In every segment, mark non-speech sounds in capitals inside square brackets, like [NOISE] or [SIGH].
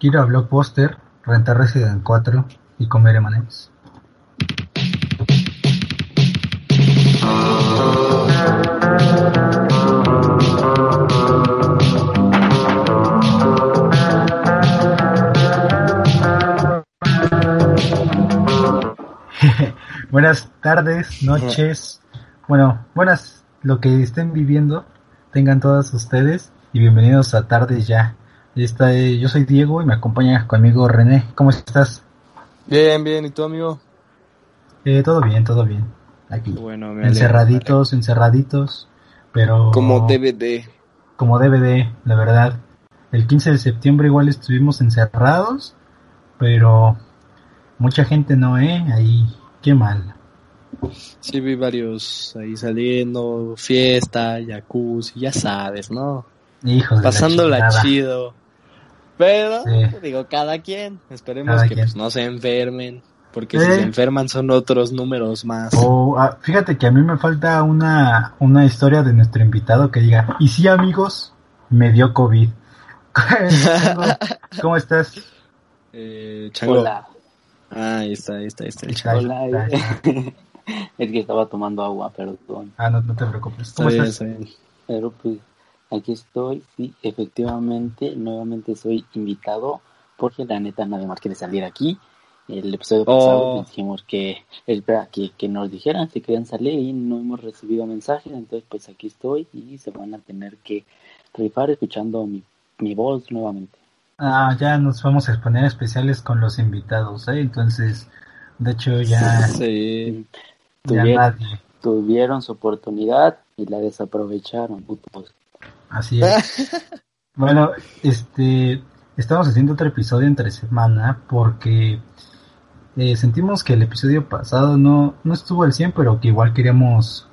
ir a Blockbuster, rentar Resident 4 y comer M&M's. [LAUGHS] buenas tardes, noches, bueno, buenas lo que estén viviendo, tengan todas ustedes y bienvenidos a Tardes Ya. Esta, yo soy Diego y me acompaña conmigo René. ¿Cómo estás? Bien, bien. ¿Y tú, amigo? Eh, todo bien, todo bien. Aquí. Bueno, encerraditos, encerraditos, pero... Como DVD. Como DVD, la verdad. El 15 de septiembre igual estuvimos encerrados, pero mucha gente no, ¿eh? Ahí, qué mal. Sí, vi varios ahí saliendo, fiesta, jacuzzi, ya sabes, ¿no? Hijos Pasándola chido. Pero, digo, cada quien. Esperemos que Pues, no se enfermen. Porque si se enferman son otros números más. Ah, fíjate que a mí me falta una, una historia de nuestro invitado que diga, y sí amigos, me dio COVID. [LAUGHS] ¿Cómo estás? Eh, Hola. Ah, ahí está, ahí está, ahí está el chango. Hola. [LAUGHS] es que estaba tomando agua, perdón. Ah, no, no te preocupes. ¿Cómo estás? Pero pues aquí estoy, sí, efectivamente, nuevamente soy invitado, porque la neta nadie más quiere salir aquí. El episodio pasado oh. dijimos que, espera, que, que nos dijeran si querían salir y no hemos recibido mensajes, entonces pues aquí estoy y se van a tener que rifar escuchando mi, mi voz nuevamente. Ah, ya nos vamos a exponer especiales con los invitados, ¿eh? Entonces, de hecho ya... [LAUGHS] Sí. tuvieron, su oportunidad y la desaprovecharon, putos. Así es. [LAUGHS] bueno, este, estamos haciendo otro episodio entre semana porque eh, sentimos que el episodio pasado no, no estuvo al 100, pero que igual queríamos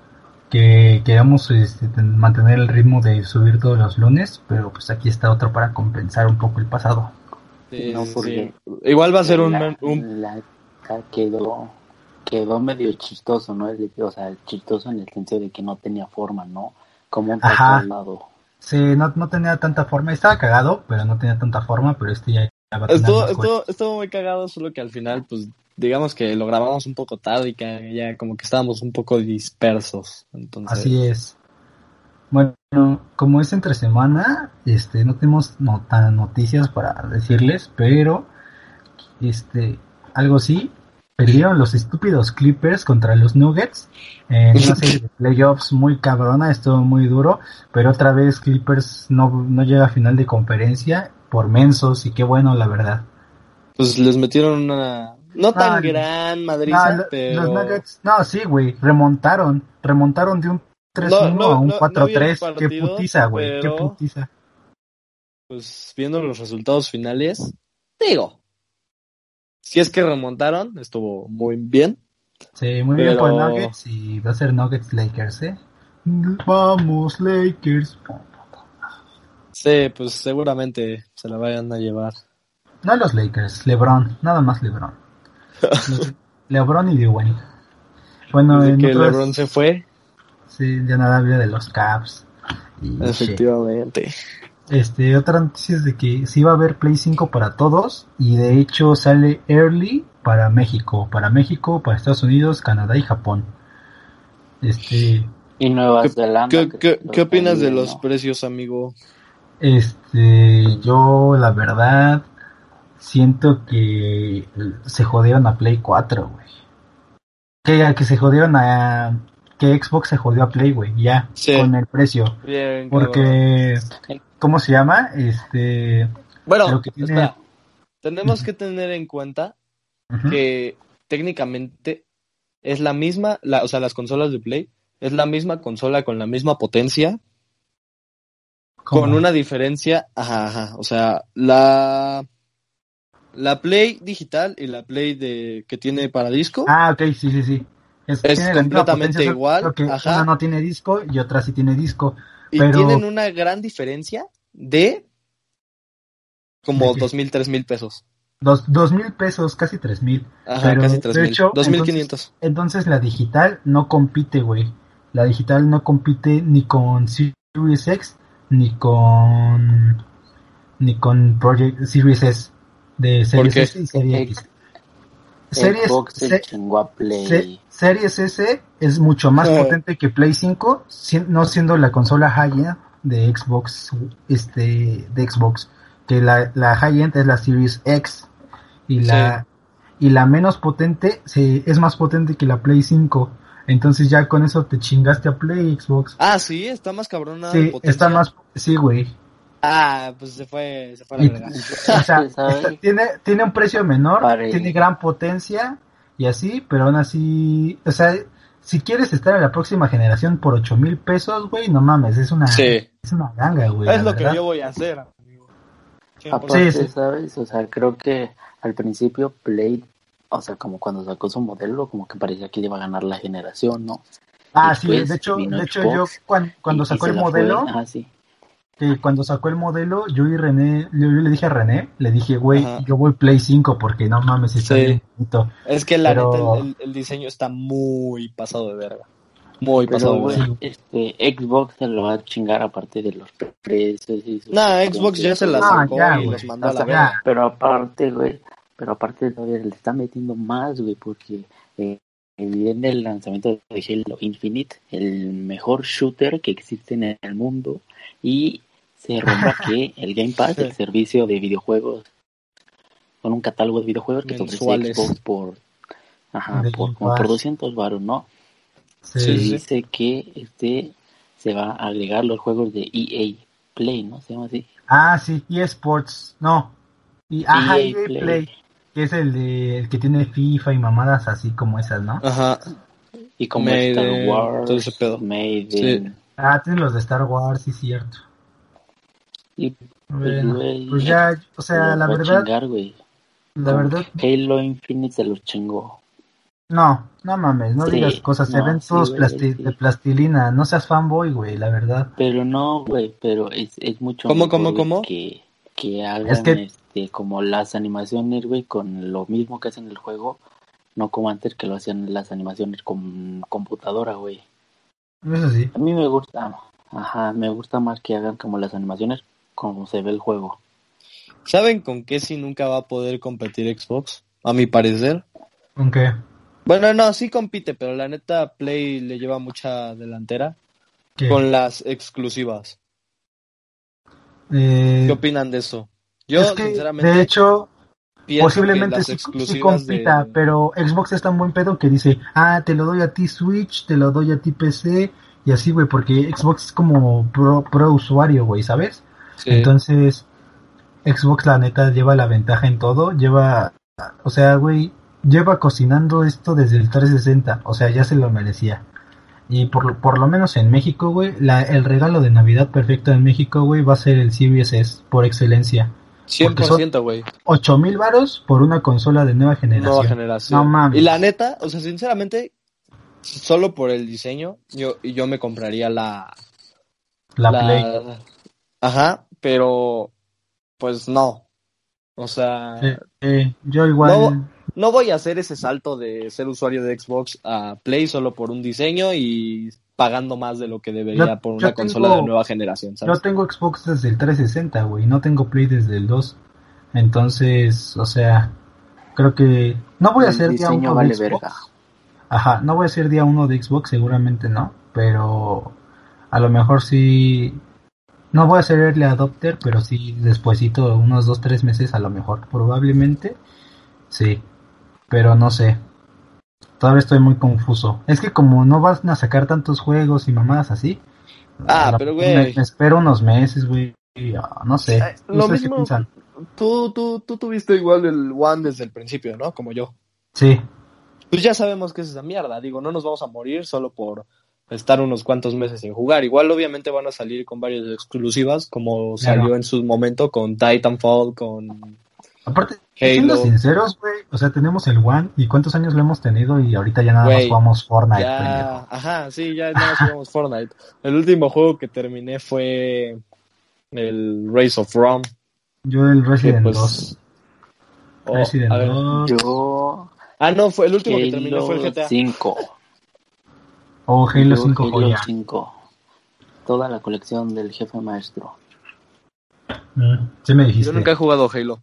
que queríamos este, mantener el ritmo de subir todos los lunes, pero pues aquí está otro para compensar un poco el pasado. Igual va a ser un... un... quedó, quedó medio chistoso, ¿no? O sea, chistoso en el sentido de que no tenía forma, ¿no? Como un lado. Sí, no, no tenía tanta forma. Estaba cagado, pero no tenía tanta forma, pero este ya... Estuvo, estuvo, estuvo, muy cagado, solo que al final, pues, digamos que lo grabamos un poco tarde y que ya como que estábamos un poco dispersos. Entonces... Así es. Bueno, como es entre semana, este, no tenemos no, tan noticias para decirles, pero este, algo sí, perdieron los estúpidos Clippers contra los Nuggets en una serie de playoffs muy cabrona, estuvo muy duro, pero otra vez Clippers no, no llega a final de conferencia por mensos y qué bueno la verdad. Pues les metieron una no tan gran Madrid, pero los Nuggets, no, sí, güey, remontaron, remontaron de un 3-1 a un 4-3, qué putiza, güey, qué putiza. Pues viendo los resultados finales, digo, si es que remontaron, estuvo muy bien. Sí, muy bien por Nuggets y va a ser Nuggets Lakers, ¿eh? Vamos, Lakers. Sí, pues seguramente se la vayan a llevar. No los Lakers, LeBron, nada más LeBron. [LAUGHS] LeBron y Dwayne. Bueno, Desde que LeBron se fue. Sí, ya nada había de los Caps. Efectivamente. Este, otra noticia es de que sí va a haber Play 5 para todos y de hecho sale early para México, para México, para Estados Unidos, Canadá y Japón. Este y Nueva Zelanda. ¿Qué, opinas de los precios, amigo? Este, yo la verdad siento que se jodieron a Play 4, güey. Que, que se jodieron a que Xbox se jodió a Play, güey, ya con el precio. Bien, Porque ¿cómo se llama? Este. Bueno, tenemos que tener en cuenta que técnicamente es la misma, la, o sea, las consolas de Play es la misma consola con la misma potencia, con una diferencia, ajá, ajá, o sea, la la Play digital y la Play de que tiene para disco. Ah, ok, sí, sí, sí. Es, completamente igual. Ajá. Una no tiene disco y otra sí tiene disco. Y tienen una gran diferencia de como dos mil, tres mil pesos. Dos, dos mil pesos, casi tres mil. Ajá, casi tres mil. Dos mil quinientos. Entonces la digital no compite, güey. La digital no compite ni con Series X ni con ni con Project Series S de Series S y Series X. Series, se se- Series S es mucho más Eh. potente que Play 5, si- no siendo la consola high-end de Xbox, este, de Xbox, que la, la high-end es la Series X y la y la menos potente se, es más potente que la Play 5. Entonces ya con eso te chingaste a Play Xbox. Ah, sí, está más cabrona de Sí, potencia. está más, sí, güey. Ah, pues se fue, se fue a la Y- verga. [LAUGHS] O sea, [LAUGHS] tiene, tiene un precio menor, Pare. tiene gran potencia y así, pero aún así, o sea, si quieres estar en la próxima generación por ocho mil pesos, güey, no mames, es una, Sí. es una ganga, güey. Es lo que yo voy a hacer, amigo. 100%. Aparte, Sí, sí. ¿sabes? O sea, creo que al principio Play, o sea, como cuando sacó su modelo, como que parecía que iba a ganar la generación, ¿no? Ah, y sí, después de hecho, de hecho yo Xbox cuan- cuando Y- y sacó el la fue- modelo, Ah, sí. Que cuando sacó el modelo, yo y René, yo, yo le dije a René, le dije, güey, Ajá. yo voy Play 5 porque no mames, está Sí. bien bonito. Es que la Pero- neta, el, diseño está muy pasado de verga. Muy Pero, pasado de güey, verga. este, Xbox se lo va a chingar aparte de los precios y sus- Nah, Xbox ya se la Ah, sacó ya, y güey. los mandó a la Hasta- verga. Pero aparte, güey, pero aparte todavía le está metiendo más, güey, porque eh, viene el lanzamiento de Halo Infinite, el mejor shooter que existe en el mundo, y se rumora [LAUGHS] que el Game Pass, el servicio de videojuegos, con un catálogo de videojuegos que te ofrece Mensuales. Xbox por, ajá, por, como por Pass. 200 baros, ¿no? Sí, Sí, sí. dice que este se va a agregar los juegos de EA Play, ¿no? Se llama así. Ah, sí, eSports, no. Y, ajá, EA EA Play. Play, que es el, de, el que tiene FIFA y mamadas así como esas, ¿no? Ajá. Y como Star Wars, todo ese pedo. Maiden. Ah, tiene los de Star Wars, sí, cierto. Y Bueno, güey, pues ya, o se sea, la verdad, chingar, la verdad, Halo Infinite se los chingó. no, no mames, no Sí, digas cosas, se no, ven sí, todos güey, plasti- sí. de plastilina, no seas fanboy, güey, la verdad. Pero no, güey, pero es, es mucho ¿Cómo, mejor, cómo, cómo? Que, que hagan Es que- este, como las animaciones, güey, con lo mismo que hacen en el juego, no como antes que lo hacían las animaciones con computadora, güey. Eso sí. A mí me gusta, ajá, me gusta más que hagan como las animaciones como se ve el juego. ¿Saben con qué sí nunca va a poder competir Xbox? A mi parecer. ¿Con qué? Bueno, no, sí compite, pero la neta Play le lleva mucha delantera ¿Qué? con las exclusivas. Eh, ¿Qué opinan de eso? Yo, es que, sinceramente, de hecho, posiblemente sí, compita, de... pero Xbox es tan buen pedo que dice, ah, te lo doy a ti Switch, te lo doy a ti PC, y así, güey, porque Xbox es como pro, pro usuario, güey, ¿sabes? Sí. Entonces, Xbox la neta lleva la ventaja en todo, lleva, o sea, güey, lleva cocinando esto desde el 360, o sea, ya se lo merecía. Y por, por lo menos en México, güey, la, el regalo de Navidad perfecto en México, güey, va a ser el Series S por excelencia. Porque son 100%, güey. 8 mil varos por una consola de nueva generación. Nueva generación. No mames. Y la neta, o sea, sinceramente, solo por el diseño, yo, yo me compraría la, La, la- Play. Ajá, pero pues no. O sea, Sí, sí, yo igual. No. no voy a hacer ese salto de ser usuario de Xbox a Play solo por un diseño y pagando más de lo que debería Yo- por una consola tengo- de nueva generación, Yo ¿sabes? tengo Xbox desde el 360, güey. No tengo Play desde el 2. Entonces, o sea, creo que. No voy a hacer día uno vale de Xbox. verga. Ajá, no voy a hacer día uno de Xbox, seguramente no. Pero a lo mejor sí. No voy a ser early adopter, pero sí despuesito, unos 2, 3 meses a lo mejor. Probablemente. Sí. Pero no sé. Todavía estoy muy confuso. Es que como no van a sacar tantos juegos y mamadas así. Ah, pero, güey. Me, me espero unos meses, güey. ah, No sé. Eh, lo ¿Ustedes qué mismo- piensan? Tú, tú, tú tuviste igual el One desde el principio, ¿no? Como yo. Sí. Pues ya sabemos que es esa mierda. Digo, no nos vamos a morir solo por estar unos cuantos meses sin jugar. Igual, obviamente, van a salir con varias exclusivas, como Claro. salió en su momento con Titanfall, con Aparte, siendo Halo. sinceros, güey. O sea, tenemos el One. ¿Y cuántos años lo hemos tenido? Y ahorita ya nada más Güey, jugamos Fortnite, Ya, ajá, sí, ya nada más jugamos Fortnite. El último juego que terminé fue el Race of Rome. Yo el Resident pues. 2. oh, Resident a ver. 2. Yo, Ah, no, fue el último que terminé Halo fue el GTA. 5. O Halo Yo, 5 Halo joya. 5. Toda la colección del jefe maestro. Mm, sí me dijiste. Yo nunca he jugado Halo.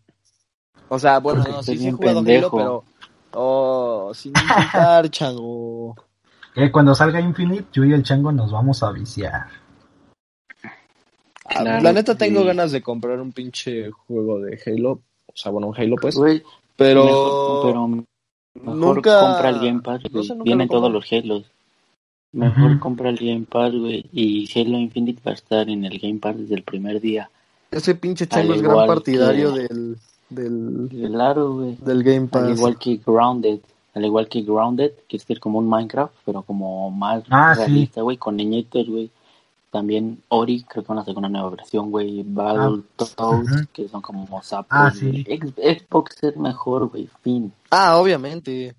O sea, bueno, Porque no, sí, sí he jugado pendejo. Halo, pero... Oh, sin insultar, [LAUGHS] chango. Que cuando salga Infinite, yo y el chango nos vamos a viciar. Ah, Claro la neta tengo ganas de comprar un pinche juego de Halo. O sea, bueno, un Halo pues. Pero... mejor, pero mejor nunca- compra el Game Pass, no sé, Vienen lo todos los Halos. Mejor compra el Game Pass, güey. Y Halo Infinite va a estar en el Game Pass desde el primer día. Ese pinche chango es gran partidario que- del, del, Claro, güey. del Game Pass. Al igual que Grounded. Al igual que Grounded, que es como un Minecraft, pero como más Ah, realista, güey, con niñitos, güey. También Ori, creo que van a sacar una nueva versión, güey. Battletoads, ujú. que son como sapos. Ah, sí. Xbox es mejor, güey. Fin. Ah, obviamente.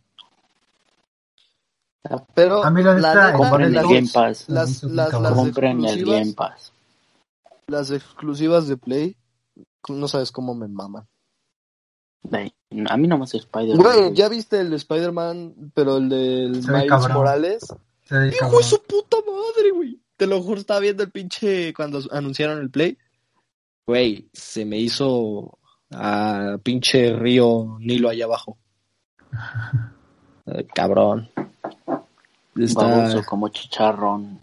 Pero A mí la neta, el Compren el las, Game Pass. las, Me hizo las, bien las cabrón. Compren el exclusivas, Game Pass. las exclusivas de Play, no sabes cómo me maman. A mí no me hace Spider-Man. Güey. ¿ya viste el de Spider-Man, pero el del Miles cabrón. Morales? ¡Hijo de su puta madre, güey! Te lo juro, estaba viendo el pinche cuando anunciaron el Play. Güey, se me hizo a pinche río Nilo allá abajo. [LAUGHS] Cabrón. Está... Baboso como chicharrón.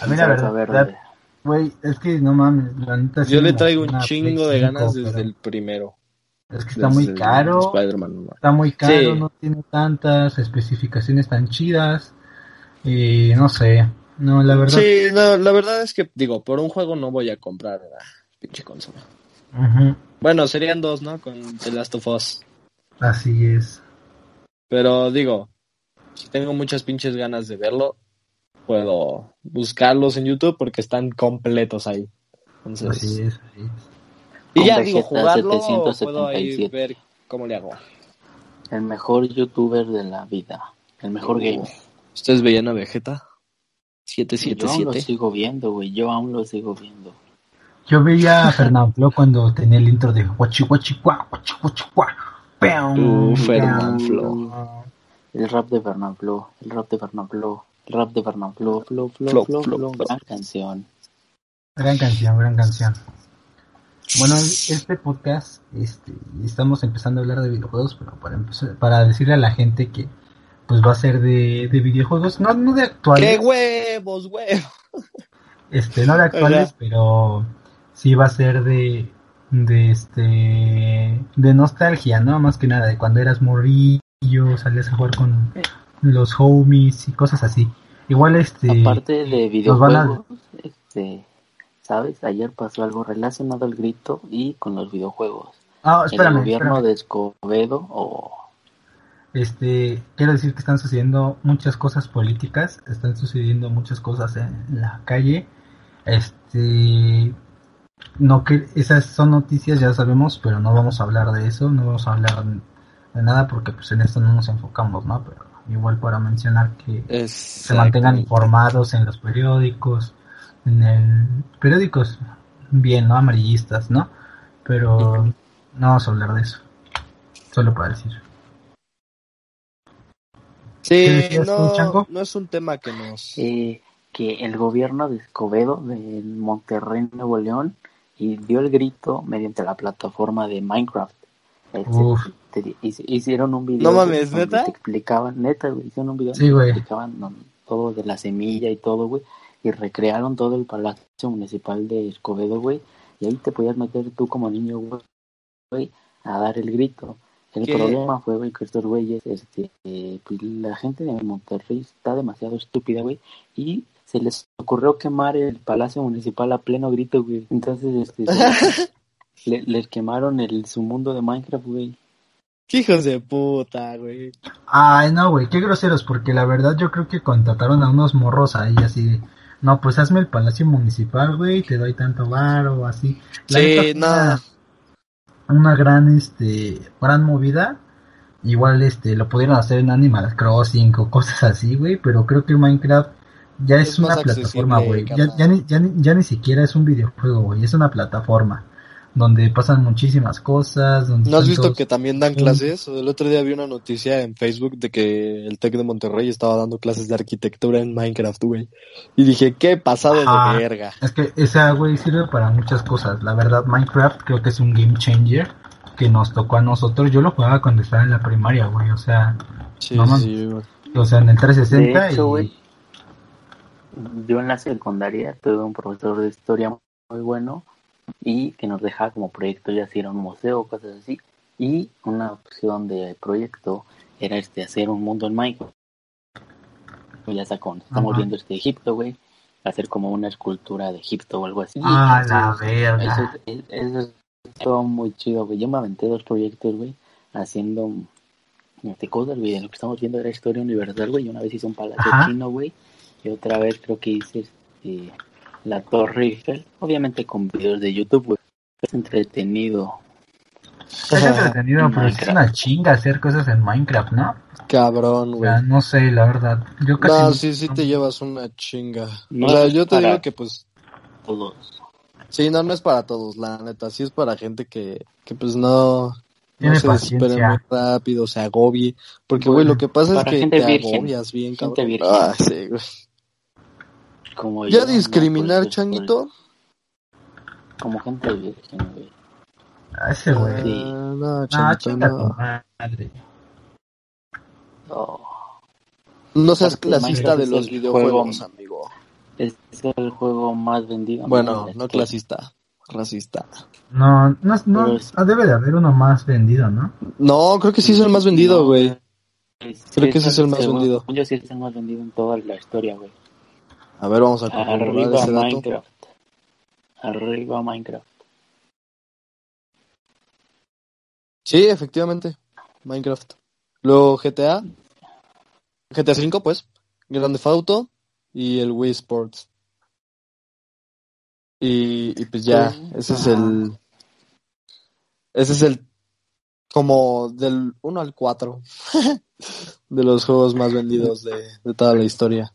A mí la verdad. Güey, es que no mames, la neta sí Yo le traigo un chingo de 5, ganas desde pero el primero. Es que está muy Desde caro, está muy caro, Sí. no tiene tantas especificaciones tan chidas. Y no sé, no, la verdad. Sí, no, la verdad es que, digo, por un juego no voy a comprar la pinche consola. Bueno, serían dos, ¿no? Con The Last of Us. así es. Pero digo, si tengo muchas pinches ganas de verlo, puedo buscarlos en YouTube porque están completos ahí. Entonces, Así es, así es. y Con ya digo, Vegeta jugarlo, puedo ahí 777. ver cómo le hago. El mejor youtuber de la vida. El mejor gamer. ¿Ustedes veían a Vegeta? Yo aún lo 777. sigo viendo, güey. Yo aún lo sigo viendo. Yo veía a Fernando Flo cuando tenía el intro de guachi guachi guá, guachi Uh. El rap de Fernand Flo. El rap de Fernand Flo. El rap de Fernand Flo. Flo, Flo, Flo, Flo, Flo, Flo. Flo. Gran canción. Gran canción, gran canción. Bueno, este podcast, este, estamos empezando a hablar de videojuegos, pero para empezar, para decirle a la gente que pues va a ser de, de videojuegos, no, no de ¡Qué actuales, huevos, huevos! este, no de [LAUGHS] actuales, pero sí va a ser de, de este, de nostalgia, ¿no? Más que nada, de cuando eras morrillo, salías a jugar con los homies y cosas así. Igual este, Aparte de a- videojuegos, este, ¿sabes? Ayer pasó algo relacionado al grito y con los videojuegos. ah, el espérame, gobierno espérame. de Escobedo o Este, quiero decir que están sucediendo muchas cosas políticas, están sucediendo muchas cosas en la calle. Este, no que esas son noticias, ya sabemos, pero no vamos a hablar de eso, no vamos a hablar de nada porque pues en esto no nos enfocamos, ¿no? Pero igual para mencionar que se mantengan informados en los periódicos, en el periódicos bien, ¿no? Amarillistas, ¿no? Pero no vamos a hablar de eso. Solo para decir. ¿Qué Sí, no, Chango? no es un tema que nos... eh, que el gobierno de Escobedo de Monterrey, Nuevo León, y dio el grito mediante la plataforma de Minecraft. Te- hicieron un video. No mames, donde ¿neta? Te explicaban, neta, güey, hicieron un video Sí, güey. explicaban no, todo de la semilla y todo, güey, y recrearon todo el palacio municipal de Escobedo, güey, y ahí te podías meter tú como niño, güey, güey, a dar el grito. El ¿Qué? problema fue, güey, que estos güeyes, este, eh, pues, la gente de Monterrey está demasiado estúpida, güey, y se les ocurrió quemar el palacio municipal a pleno grito, güey. Entonces, este, [LAUGHS] le- les quemaron el su mundo de Minecraft, güey. ¡Qué hijos de puta, güey! Ay, no, güey, qué groseros, porque la verdad yo creo que contrataron a unos morros ahí así de, no, pues hazme el palacio municipal, güey, te doy tanto bar o así. La Sí, no. Una, una gran, este, gran movida. Igual, este, lo pudieron hacer en Animal Crossing o cosas así, güey, pero creo que Minecraft ya es, Es una plataforma, güey. Ya, ya, ni, ya, ni, ya ni siquiera es un videojuego, güey, es una plataforma. Donde pasan muchísimas cosas. Donde ¿No has visto todos- que también dan clases? El otro día vi una noticia en Facebook de que el TEC de Monterrey estaba dando clases de arquitectura en Minecraft, güey. Y dije, qué pasado Ah. de verga. Es que esa, güey, sirve para muchas cosas. La verdad, Minecraft creo que es un game changer que nos tocó a nosotros. Yo lo jugaba cuando estaba en la primaria, güey. O sea, Sí, No mames. sí, güey. o sea, en el 360 De hecho, y... güey, yo en la secundaria tuve un profesor de historia muy bueno y que nos dejaba como proyecto ya si era un museo o cosas así. Y una opción de proyecto era este hacer un mundo en Minecraft. Ya estamos viendo este Egipto, güey, hacer como una escultura de Egipto o algo así. Ah, la verga. Eso, es- eso es todo muy chido, güey. Yo me aventé dos proyectos, güey, haciendo este, cosas, güey. Lo que estamos viendo era historia universal, güey. Una vez hice un palacio Ajá. chino, güey. Y otra vez creo que hice este, la Torre Eiffel. Obviamente con videos de YouTube, güey. Es entretenido. Es entretenido, pero sí es una chinga hacer cosas en Minecraft, ¿no? Cabrón, O güey. sea, no sé, la verdad. Yo casi... No, sí, sí te llevas una chinga. No o sea, yo te para- digo que pues, Todos. sí, no, no es para todos, la neta, sí es para gente que, que pues no, no Tiene se desespere paciencia. muy rápido, se agobie, porque güey, Bueno, lo que pasa es que te virgen. agobias bien, Gente cabrón. virgen. Ah, sí, güey. Como Ya ¿no? discriminar, Pues, changuito, Como gente virgen, güey. A ese güey. Sí. Ah, no, changuito, no. madre. Oh. No seas clasista de los videojuegos, juego- amigo. Es el juego más vendido. Bueno, no clasista, racista. No, no, no, es- ah, debe de haber uno más vendido, ¿no? No, creo que sí es el más vendido, No, güey. Creo que ese es el más según vendido. Yo sí es el más vendido en toda la historia, güey. A ver, vamos a Arriba ese dato. Minecraft. Arriba Minecraft. Sí, efectivamente. Minecraft. Luego GTA. GTA 5, pues. Grande Auto. Y el Wii Sports. Y, y pues ya, ese es el. Ese es el. Como del 1 al 4. [LAUGHS] de los juegos más vendidos de, de toda la historia.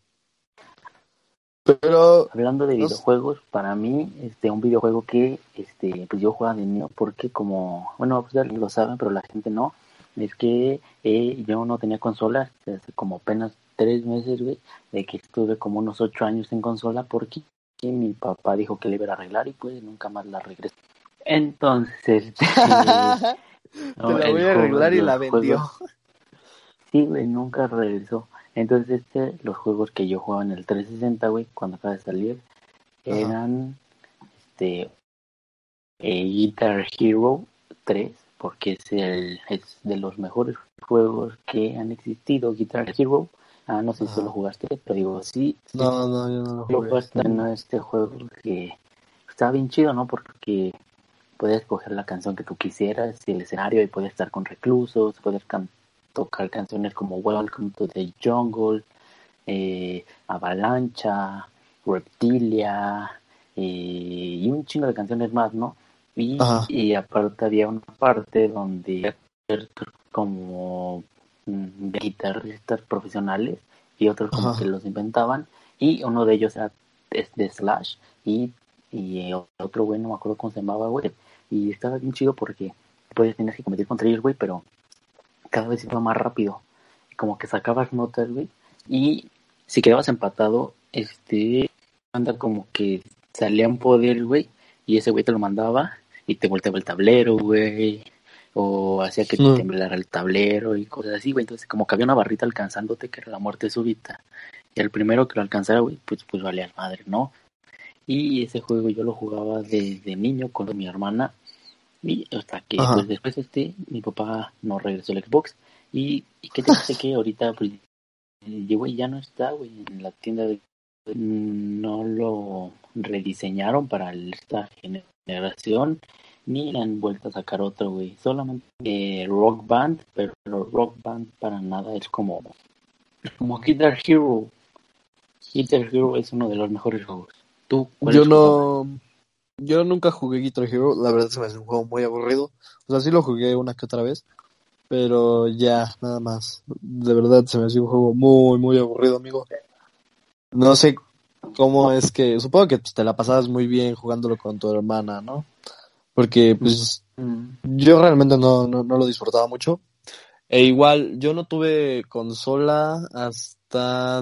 Pero. Hablando de No sé. videojuegos, para mí, este, un videojuego que, este, pues yo jugaba de niño, porque como, bueno, pues ya lo saben, pero la gente no, es que eh, yo no tenía consola, hace como apenas tres meses, güey, de que estuve como unos ocho años en consola, porque que mi papá dijo que le iba a arreglar y pues nunca más la regresé. Entonces, [LAUGHS] este, Te no, la el voy a arreglar y la vendió. Sí, güey, nunca regresó. Entonces, este, los juegos que yo jugaba en el 360, güey, cuando acaba de salir, Ajá. eran, este, eh, Guitar Hero 3, porque es el, es de los mejores juegos que han existido, Guitar Hero. Ah, no sé si lo jugaste, pero digo, sí, No, no, yo no lo lo jugué. jugaste en este juego que estaba bien chido, ¿no? Porque podías escoger la canción que tú quisieras y el escenario y podías estar con reclusos, poder can- tocar canciones como Welcome to the Jungle, eh, Avalancha, Reptilia eh, y un chingo de canciones más, ¿no? Y, aparte había una parte donde como mm, guitarristas profesionales y otros como Ajá. que los inventaban y uno de ellos era de Slash y, y otro güey no me acuerdo cómo se llamaba güey y estaba bien chido porque pues tenías que competir contra ellos güey pero cada vez iba más rápido como que sacabas notas güey y si quedabas empatado este anda como que salían poder güey y ese güey te lo mandaba y te volteaba el tablero güey o hacía que te temblara el tablero y cosas así, güey. Entonces, como que había una barrita alcanzándote que era la muerte súbita. Y el primero que lo alcanzara, güey, pues, pues valía madre, ¿no? Y ese juego yo lo jugaba desde niño con mi hermana. Y hasta que, pues después, este, mi papá nos regresó el Xbox. Y, y que te dice que ahorita, pues, eh, güey, ya no está, güey, en la tienda de. No lo rediseñaron para esta generación ni le han vuelto a sacar otro, güey. Solamente eh, Rock Band, pero Rock Band para nada es como, como Guitar Hero. Guitar Hero es uno de los mejores juegos. ¿Tú? Yo no. Yo nunca jugué Guitar Hero, la verdad se me hace un juego muy aburrido. O sea, sí lo jugué una que otra vez, pero ya, nada más. De verdad se me hace un juego muy, muy aburrido, amigo. No sé cómo es que. Supongo que pues, te la pasabas muy bien jugándolo con tu hermana, ¿no? Porque, pues, mm. yo realmente no, no, no lo disfrutaba mucho. E igual, yo no tuve consola hasta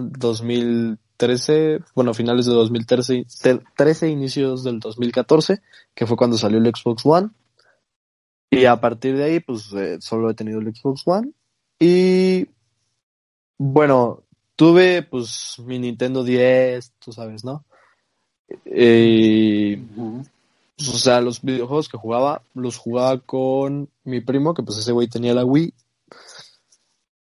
2013, bueno, finales de 2013, 13, inicios del 2014, que fue cuando salió el Xbox One. Y a partir de ahí, pues eh, solo he tenido el Xbox One. Y bueno, tuve pues mi Nintendo 10, tú sabes, ¿no? Y, pues, o sea, los videojuegos que jugaba, los jugaba con mi primo, que pues ese güey tenía la Wii.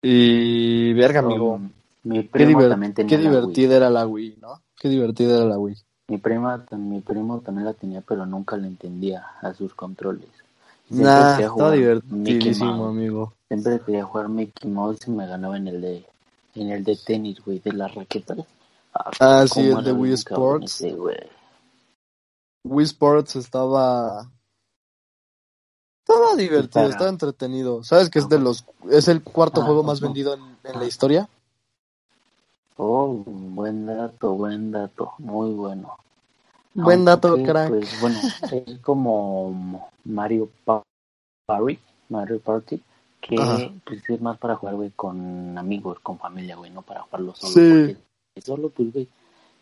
Y verga, amigo. Mi primo qué, también tenía qué divertida era la Wii, ¿no? Qué divertida era la Wii. Mi prima, mi primo también la tenía, pero nunca le entendía a sus controles. Nah, estaba divertidísimo, amigo. Siempre quería jugar Mickey Mouse y me ganaba en el de, en el de tenis, güey, de la raqueta. Ah, ah sí, el de Wii Sports. Wii Sports estaba estaba divertido, estaba entretenido. ¿Sabes que es de los es el cuarto ah, juego más vendido en, la historia? Oh, buen dato, buen dato, muy bueno. Buen dato, crack. Pues, bueno, [LAUGHS] es como Mario Party, Mario Party, que pues, es más para jugar, güey, con amigos, con familia, güey, no para jugarlo solo. Sí. Solo, pues, güey,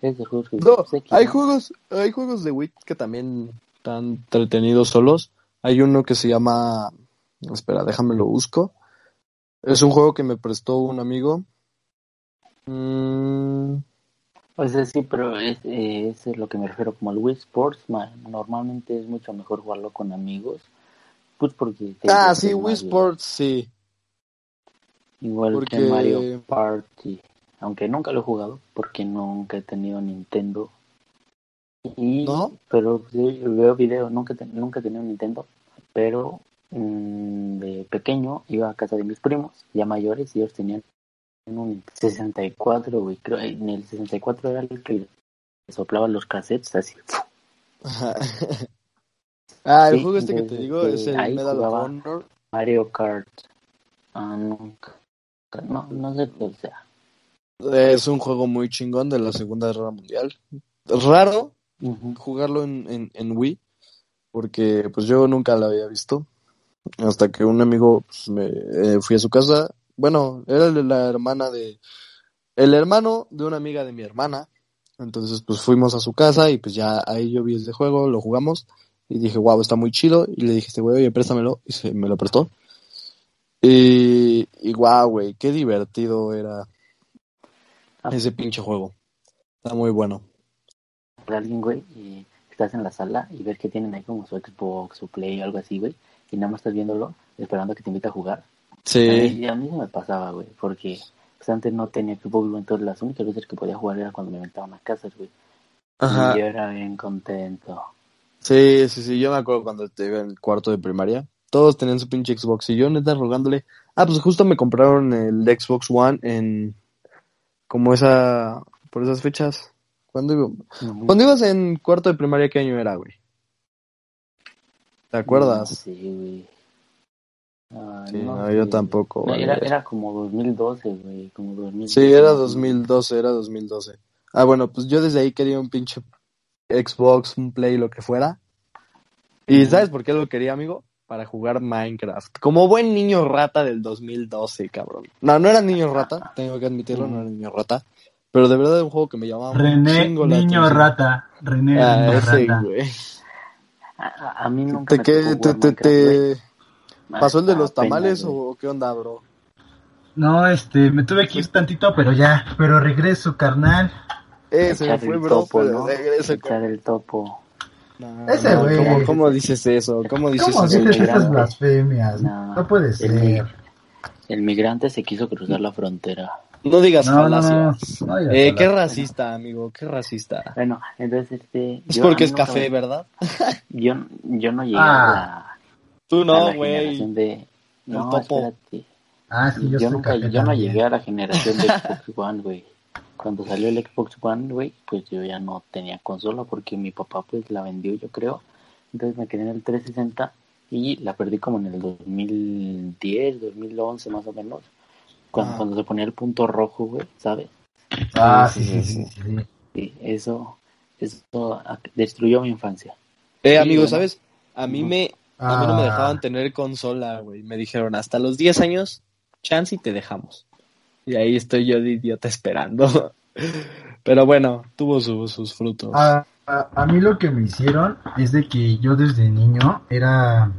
es de juegos que... No, hay juegos, hay juegos de Wii que también están entretenidos solos. Hay uno que se llama... Espera, déjame lo busco. Es un juego que me prestó un amigo. Mm, sea, sí, pero es, eh, es lo que me refiero como el Wii Sports. normalmente es mucho mejor jugarlo con amigos. Pues porque... ah, sí, Wii Sports, sí. Igual que Mario Party. Aunque nunca lo he jugado porque nunca he tenido Nintendo. Y, ¿No? Pero sí, veo videos, nunca, nunca he tenido Nintendo. Pero mm, de pequeño iba a casa de mis primos, ya mayores, y ellos tenían en un 64, güey. Creo en el 64 era el que soplaba los cassettes así. [LAUGHS] ah, el juego este que te digo es el Medal of Honor. Mario Kart. Ah, nunca. No, no sé qué sea. Es un juego muy chingón de la Segunda Guerra Mundial. Raro jugarlo en, en, en, Wii, porque pues yo nunca lo había visto. Hasta que un amigo pues, me eh, fui a su casa bueno, era la hermana de, el hermano de una amiga de mi hermana. Entonces, pues fuimos a su casa y pues ya ahí yo vi ese juego, lo jugamos y dije, wow, está muy chido. Y le dije, este güey, oye, préstamelo. Y se, me lo prestó. Y, y wow, güey, qué divertido era ese pinche juego. Está muy bueno. Alguien, güey, estás en la sala y ves que tienen ahí como su Xbox, su Play o algo así, güey, y nada más estás viéndolo, esperando que te invite a jugar. Sí. Y a mí se me pasaba, güey, porque pues, antes no tenía que jugar, entonces las únicas veces que podía jugar era cuando me inventaban a casas, güey. Ajá. Y yo era bien contento. Sí, sí, sí, yo me acuerdo cuando iba en el cuarto de primaria. Todos tenían su pinche Xbox y yo neta rogándole. Ah, pues justo me compraron el Xbox One en como esa por esas fechas. ¿Cuándo, iba? ¿Cuándo ibas en cuarto de primaria qué año era, güey? ¿Te acuerdas? sí, güey. Ah, sí, no, yo tampoco. Era, era como 2012, güey, como 2012. Sí, era 2012, era 2012. Ah, bueno, pues yo desde ahí quería un pinche Xbox, un Play, lo que fuera. ¿Y sabes por qué lo quería, amigo? Para jugar Minecraft. Como buen niño rata del 2012, cabrón. No, no era niño rata, [LAUGHS] tengo que admitirlo, no era niño rata. Pero de verdad era un juego que me llamaba René, niño rata. René, ah, niño ese, rata. Güey. A, a, mí nunca te, me tocó te, te, te, ¿Pasó el de los tamales o qué onda, bro? No, este, me tuve que ir tantito, pero ya, pero regreso, carnal. Ese fue, bro, topo, pero regreso. Echar el topo. Ese güey. ¿cómo, ¿cómo, dices eso? ¿Cómo dices ¿Cómo eso? dices esas blasfemias? No, no puede ser. El, el, migrante se quiso cruzar la frontera. No digas no, falacias. No, no, eh, qué racista, amigo, qué racista. Bueno, entonces este... Es porque es café, ¿verdad? [LAUGHS] yo, yo no llegué ah. a la Tú no, güey. De... No, topo. espérate. Ah, sí, yo, yo nunca, yo no llegué a la generación de [LAUGHS] Xbox One, güey. Cuando salió el Xbox One, güey, pues yo ya no tenía consola porque mi papá pues la vendió, yo creo. Entonces me quedé en el 360 y la perdí como en el 2010, 2011 más o menos. Cuando, ah. cuando se ponía el punto rojo, güey, ¿sabes? Ah, sí, sí, sí. sí. eso, eso destruyó mi infancia. Eh, amigo, ¿sabes? a mí me a mí no me Ah. dejaban tener consola, güey. Me dijeron, hasta los 10 años, chance y te dejamos. Y ahí estoy yo de idiota esperando. [LAUGHS] Pero bueno, tuvo su- sus frutos. A, a- a mí lo que me hicieron es de que yo desde niño era,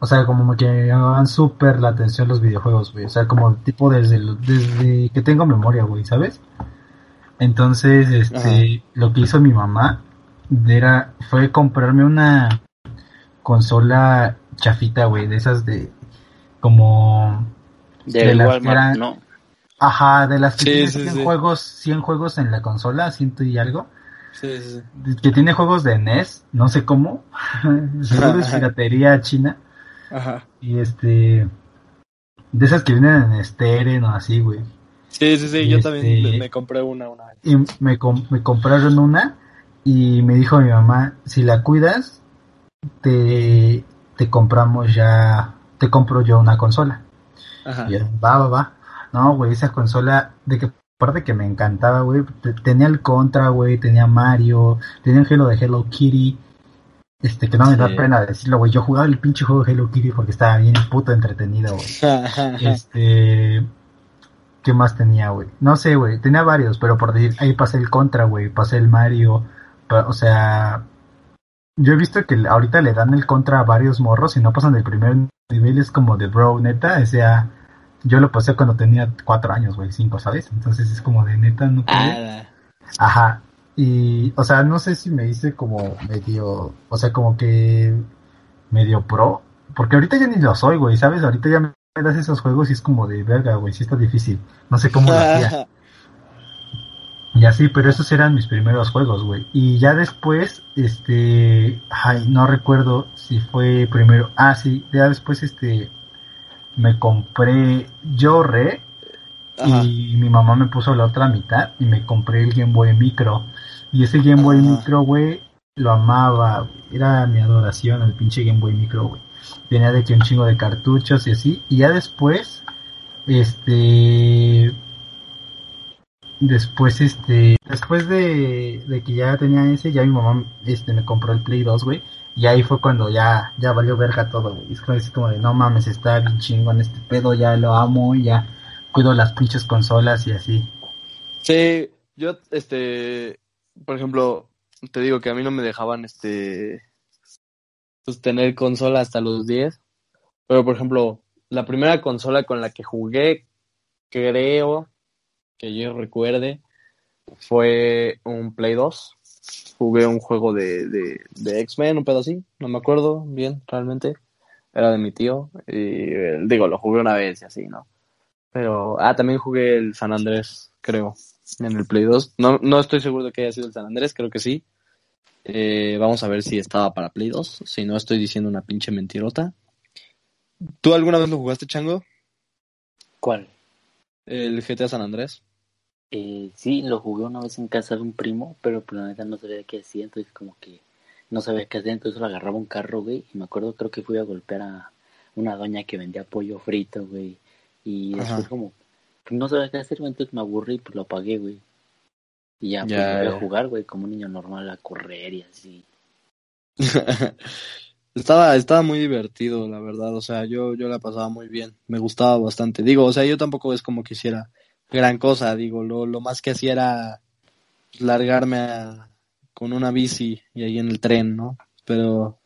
o sea, como que me llamaban súper la atención los videojuegos, güey. O sea, como tipo desde, desde que tengo memoria, güey, ¿sabes? Entonces, este, Ajá. lo que hizo mi mamá era, fue comprarme una consola chafita, güey, de esas de, como, De De las que Walmart, eran- ¿no? ajá, de las que Sí, tiene sí, 100 sí. juegos, 100 juegos en la consola, ciento y algo. Sí, sí, sí. que tiene juegos de NES, no sé cómo, [LAUGHS] seguro es piratería china, Ajá. y este, de esas que vienen en Steren o así, güey, Sí, sí, sí, yo Este- también me, me compré una una vez. y me, com- me compraron una, y me dijo mi mamá, si la cuidas, te, te compramos ya, te compro yo una consola, Ajá. y yo, va, va, va, no, güey, esa consola, de que aparte que me encantaba, güey, te- tenía el Contra, güey, tenía Mario, tenía el Halo de Hello Kitty, este, que no me da pena decirlo, güey, yo jugaba el pinche juego de Hello Kitty porque estaba bien puto entretenido, güey. [LAUGHS] Este, ¿qué más tenía, güey? No sé, güey, tenía varios, pero por decir, ahí pasé el Contra, güey, pasé el Mario, o sea, yo he visto que ahorita le dan el Contra a varios morros y no pasan del primer nivel, es como de bro, neta, o sea, yo lo pasé cuando tenía cuatro años, güey, cinco, ¿sabes? Entonces es como de neta, no puedo. Ala. Ajá. Y, o sea, no sé si me hice como medio, o sea, como que medio pro, porque ahorita ya ni lo soy, güey, ¿sabes? Ahorita ya me das esos juegos y es como de verga, güey, sí está difícil. No sé cómo lo [LAUGHS] hacía. Y así, pero esos eran mis primeros juegos, güey. Y ya después, este, ay, no recuerdo si fue primero, ah, sí, ya después, este, me compré, yo Ajá. y mi mamá me puso la otra mitad y me compré el Game Boy Micro. Y ese Game Boy Ajá. Micro, güey, lo amaba. Era mi adoración el pinche Game Boy Micro, güey. Tenía de que un chingo de cartuchos y así. Y ya después, este... Después, este... Después de, de que ya tenía ese, ya mi mamá, este, me compró el Play 2, güey. Y ahí fue cuando ya, ya valió verga todo, güey. Es como, así como de, no mames, está bien chingón este pedo, ya lo amo, ya cuido las pinches consolas y así. Sí, yo, este, por ejemplo, te digo que a mí no me dejaban, este, pues tener consola hasta los 10. Pero, por ejemplo, la primera consola con la que jugué, creo que yo recuerde, fue un Play 2. Jugué un juego de, de, de X-Men, un pedo así, no me acuerdo bien, realmente. Era de mi tío. Y eh, digo, lo jugué una vez y así, ¿no? Pero, ah, también jugué el San Andrés, creo, en el Play 2. No, no estoy seguro de que haya sido el San Andrés, creo que sí. Eh, vamos a ver si estaba para Play 2. Si no, estoy diciendo una pinche mentirota. ¿Tú alguna vez lo jugaste, Chango? ¿Cuál? El GTA San Andrés. Eh, sí, lo jugué una vez en casa de un primo, pero pues, la neta no sabía qué hacía, entonces como que no sabía qué hacer, entonces lo agarraba un carro, güey, y me acuerdo, creo que fui a golpear a una doña que vendía pollo frito, güey, y después Ajá. como, pues no sabía qué hacer, güey, entonces me aburrí y pues lo apagué, güey. Y ya, pues Ya, voy a jugar, güey, como un niño normal a correr y así. [LAUGHS] estaba, estaba muy divertido, la verdad. O sea, yo, yo la pasaba muy bien. Me gustaba bastante. Digo, o sea, yo tampoco es como que hiciera gran cosa. Digo, lo, lo más que hacía era largarme a- con una bici y ahí en el tren, ¿no? Pero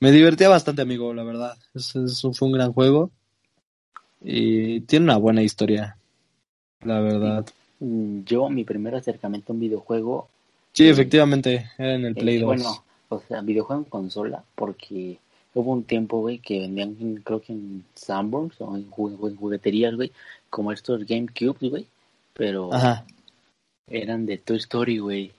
me divertía bastante, amigo, la verdad. Eso, eso fue un gran juego. Y tiene una buena historia, la verdad. Mm, Yo, mi primer acercamiento a un videojuego Sí, efectivamente, era en el Eh, Play 2. Bueno, o sea, videojuego en consola, porque hubo un tiempo, güey, que vendían, en- creo que en Sanborns o en, en jugueterías, güey, como estos GameCube, güey, pero Ajá. eran de Toy Story, güey.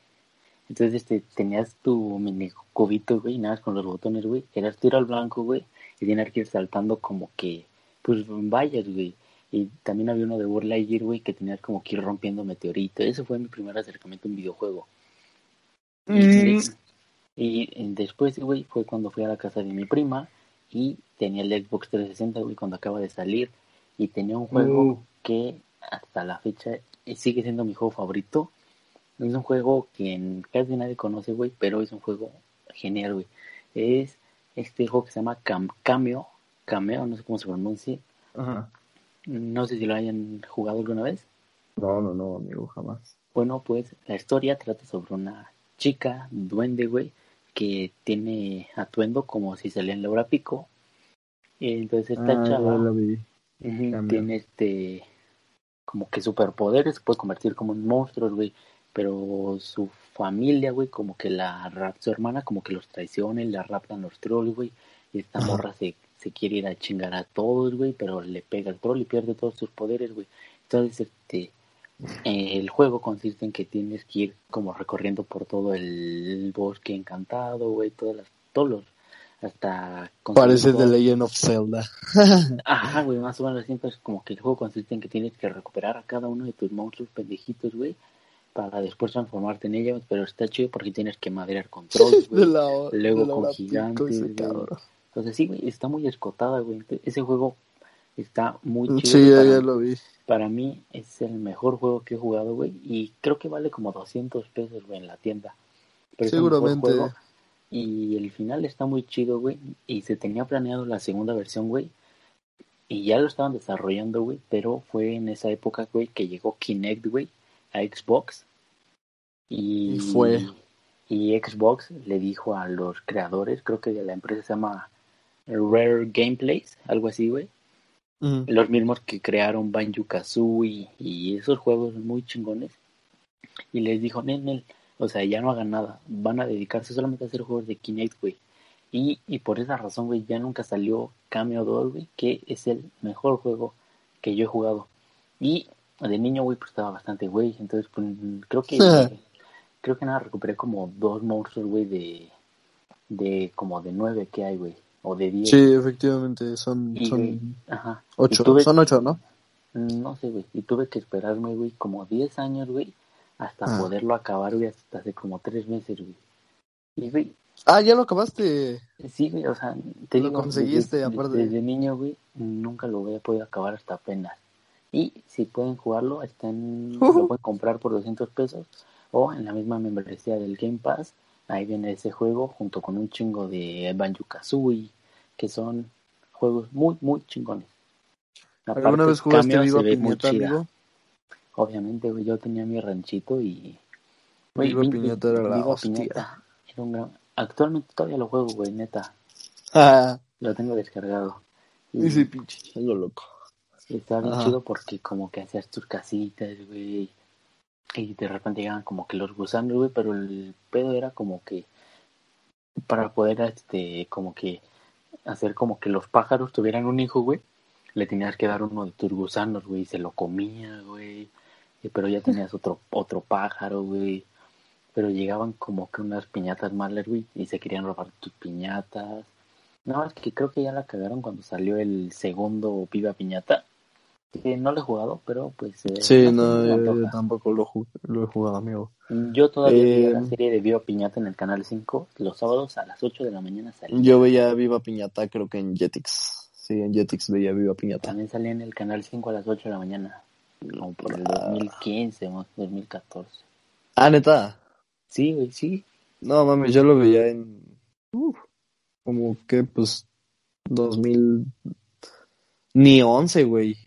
Entonces, este, tenías tu mini cubito, güey, nada más con los botones, güey, eras tiro al blanco, güey, y tenías que ir saltando como que, pues, vallas, güey. Y también había uno de World Lightyear, güey, que tenías como que ir rompiendo meteoritos. Ese fue mi primer acercamiento a un videojuego. Mm, Y, y después, güey, fue cuando fui a la casa de mi prima y tenía el Xbox 360, güey, cuando acaba de salir. Y tenía un juego Uh. que hasta la fecha eh, sigue siendo mi juego favorito. Es un juego que casi nadie conoce, güey, pero es un juego genial, güey. Es este juego que se llama Cam Cameo, Cameo, no sé cómo se pronuncia. Ajá. No sé si lo hayan jugado alguna vez. No, no, no, amigo, jamás. Bueno, pues la historia trata sobre una chica, duende, güey, que tiene atuendo como si salía en Laura Pico. Entonces esta Ah, chava Cambio. tiene este como que superpoderes, se puede convertir como en monstruos, güey. Pero su familia, güey, como que la rap, su hermana como que los traiciona y la raptan los trolls, güey. Y esta morra se, se quiere ir a chingar a todos, güey, pero le pega al troll y pierde todos sus poderes, güey. Entonces, este, eh, el juego consiste en que tienes que ir como recorriendo por todo el bosque encantado, güey, todas las, todos los, hasta... Parece The Legend of Zelda. [LAUGHS] Ajá, güey, más o menos siempre es como que el juego consiste en que tienes que recuperar a cada uno de tus monstruos pendejitos, güey, para después transformarte en ella, pero está chido porque tienes que madrear con trolls, [LAUGHS] De güey. la, Luego con gigantes. Entonces sí, güey, está muy escotada, güey. Ese juego está muy chido. Sí, para, ya lo vi. para mí es el mejor juego que he jugado, güey, y creo que vale como 200 pesos, güey, en la tienda. Pero es Seguramente. juego. Y el final está muy chido, güey. Y se tenía planeado la segunda versión, güey. Y ya lo estaban desarrollando, güey. Pero fue en esa época, güey, que llegó Kinect, güey, a Xbox. Y, Y fue. Y Xbox le dijo a los creadores, creo que la empresa se llama Rare Gameplays, algo así, güey. Los mismos que crearon Banjo Kazooie y esos juegos muy chingones. Y les dijo, Nenel, o sea, ya no hagan nada. Van a dedicarse solamente a hacer juegos de Kinect, güey. Y, y por esa razón, güey, ya nunca salió Cameo Doll, güey, que es el mejor juego que yo he jugado. Y de niño, güey, pues estaba bastante, güey. Entonces, pues, creo que creo que nada, recuperé como dos monstruos, güey, de, de como de nueve que hay, güey. O de diez. Sí, efectivamente, son, Y, güey, son ajá. ocho. Tuve- Son ocho, ¿no? no sé, güey. Y tuve que esperarme, güey, como 10 años, güey, hasta Ah. poderlo acabar, güey, hasta hace como 3 meses, güey. Y, güey, Ah, ya lo acabaste. sí, güey, o sea, te Lo digo, conseguiste, desde, aparte. desde niño, güey, nunca lo voy a poder acabar hasta apenas. Y si pueden jugarlo, están, Ujú. [LAUGHS] lo pueden comprar por 200 pesos o en la misma membresía del Game Pass. Ahí viene ese juego junto con un chingo de Banjo Kazooie, que son juegos muy, muy chingones. ¿Alguna vez jugaste Viva Piñata, amigo? Obviamente, güey, yo tenía mi ranchito y... Viva Vi- Piñata era la Viva hostia. Piñata era un gran... Actualmente todavía lo juego, güey, neta. Ah, Lo tengo descargado. Y ese pinche loco. estaba bien Ajá. chido porque como que hacías tus casitas, güey. Y de repente llegaban como que los gusanos, güey, pero el pedo era como que... Para poder, este, como que... Hacer como que los pájaros tuvieran un hijo, güey. Le tenías que dar uno de tus gusanos, güey, y se lo comía, güey. Pero ya tenías otro, otro pájaro, güey. Pero llegaban como que unas piñatas malas, güey, y se querían robar tus piñatas. No, es que creo que ya la cagaron cuando salió el segundo Viva Piñata. Que no lo he jugado, pero pues... eh, Sí, no, yo, tampoco lo, he jugado, amigo. Yo todavía veía Eh, la serie de Viva Piñata en el Canal 5. Los sábados a las 8 de la mañana salía. Yo veía Viva Piñata, creo que en Jetix. Sí, en Jetix veía Viva Piñata. También salía en el Canal 5 a las 8 de la mañana. Como por el Ah. 2015 o 2014. Ah, neta. Sí, güey, sí. No, mames, yo lo veía en. como que, pues. 2000. Ni 11, güey.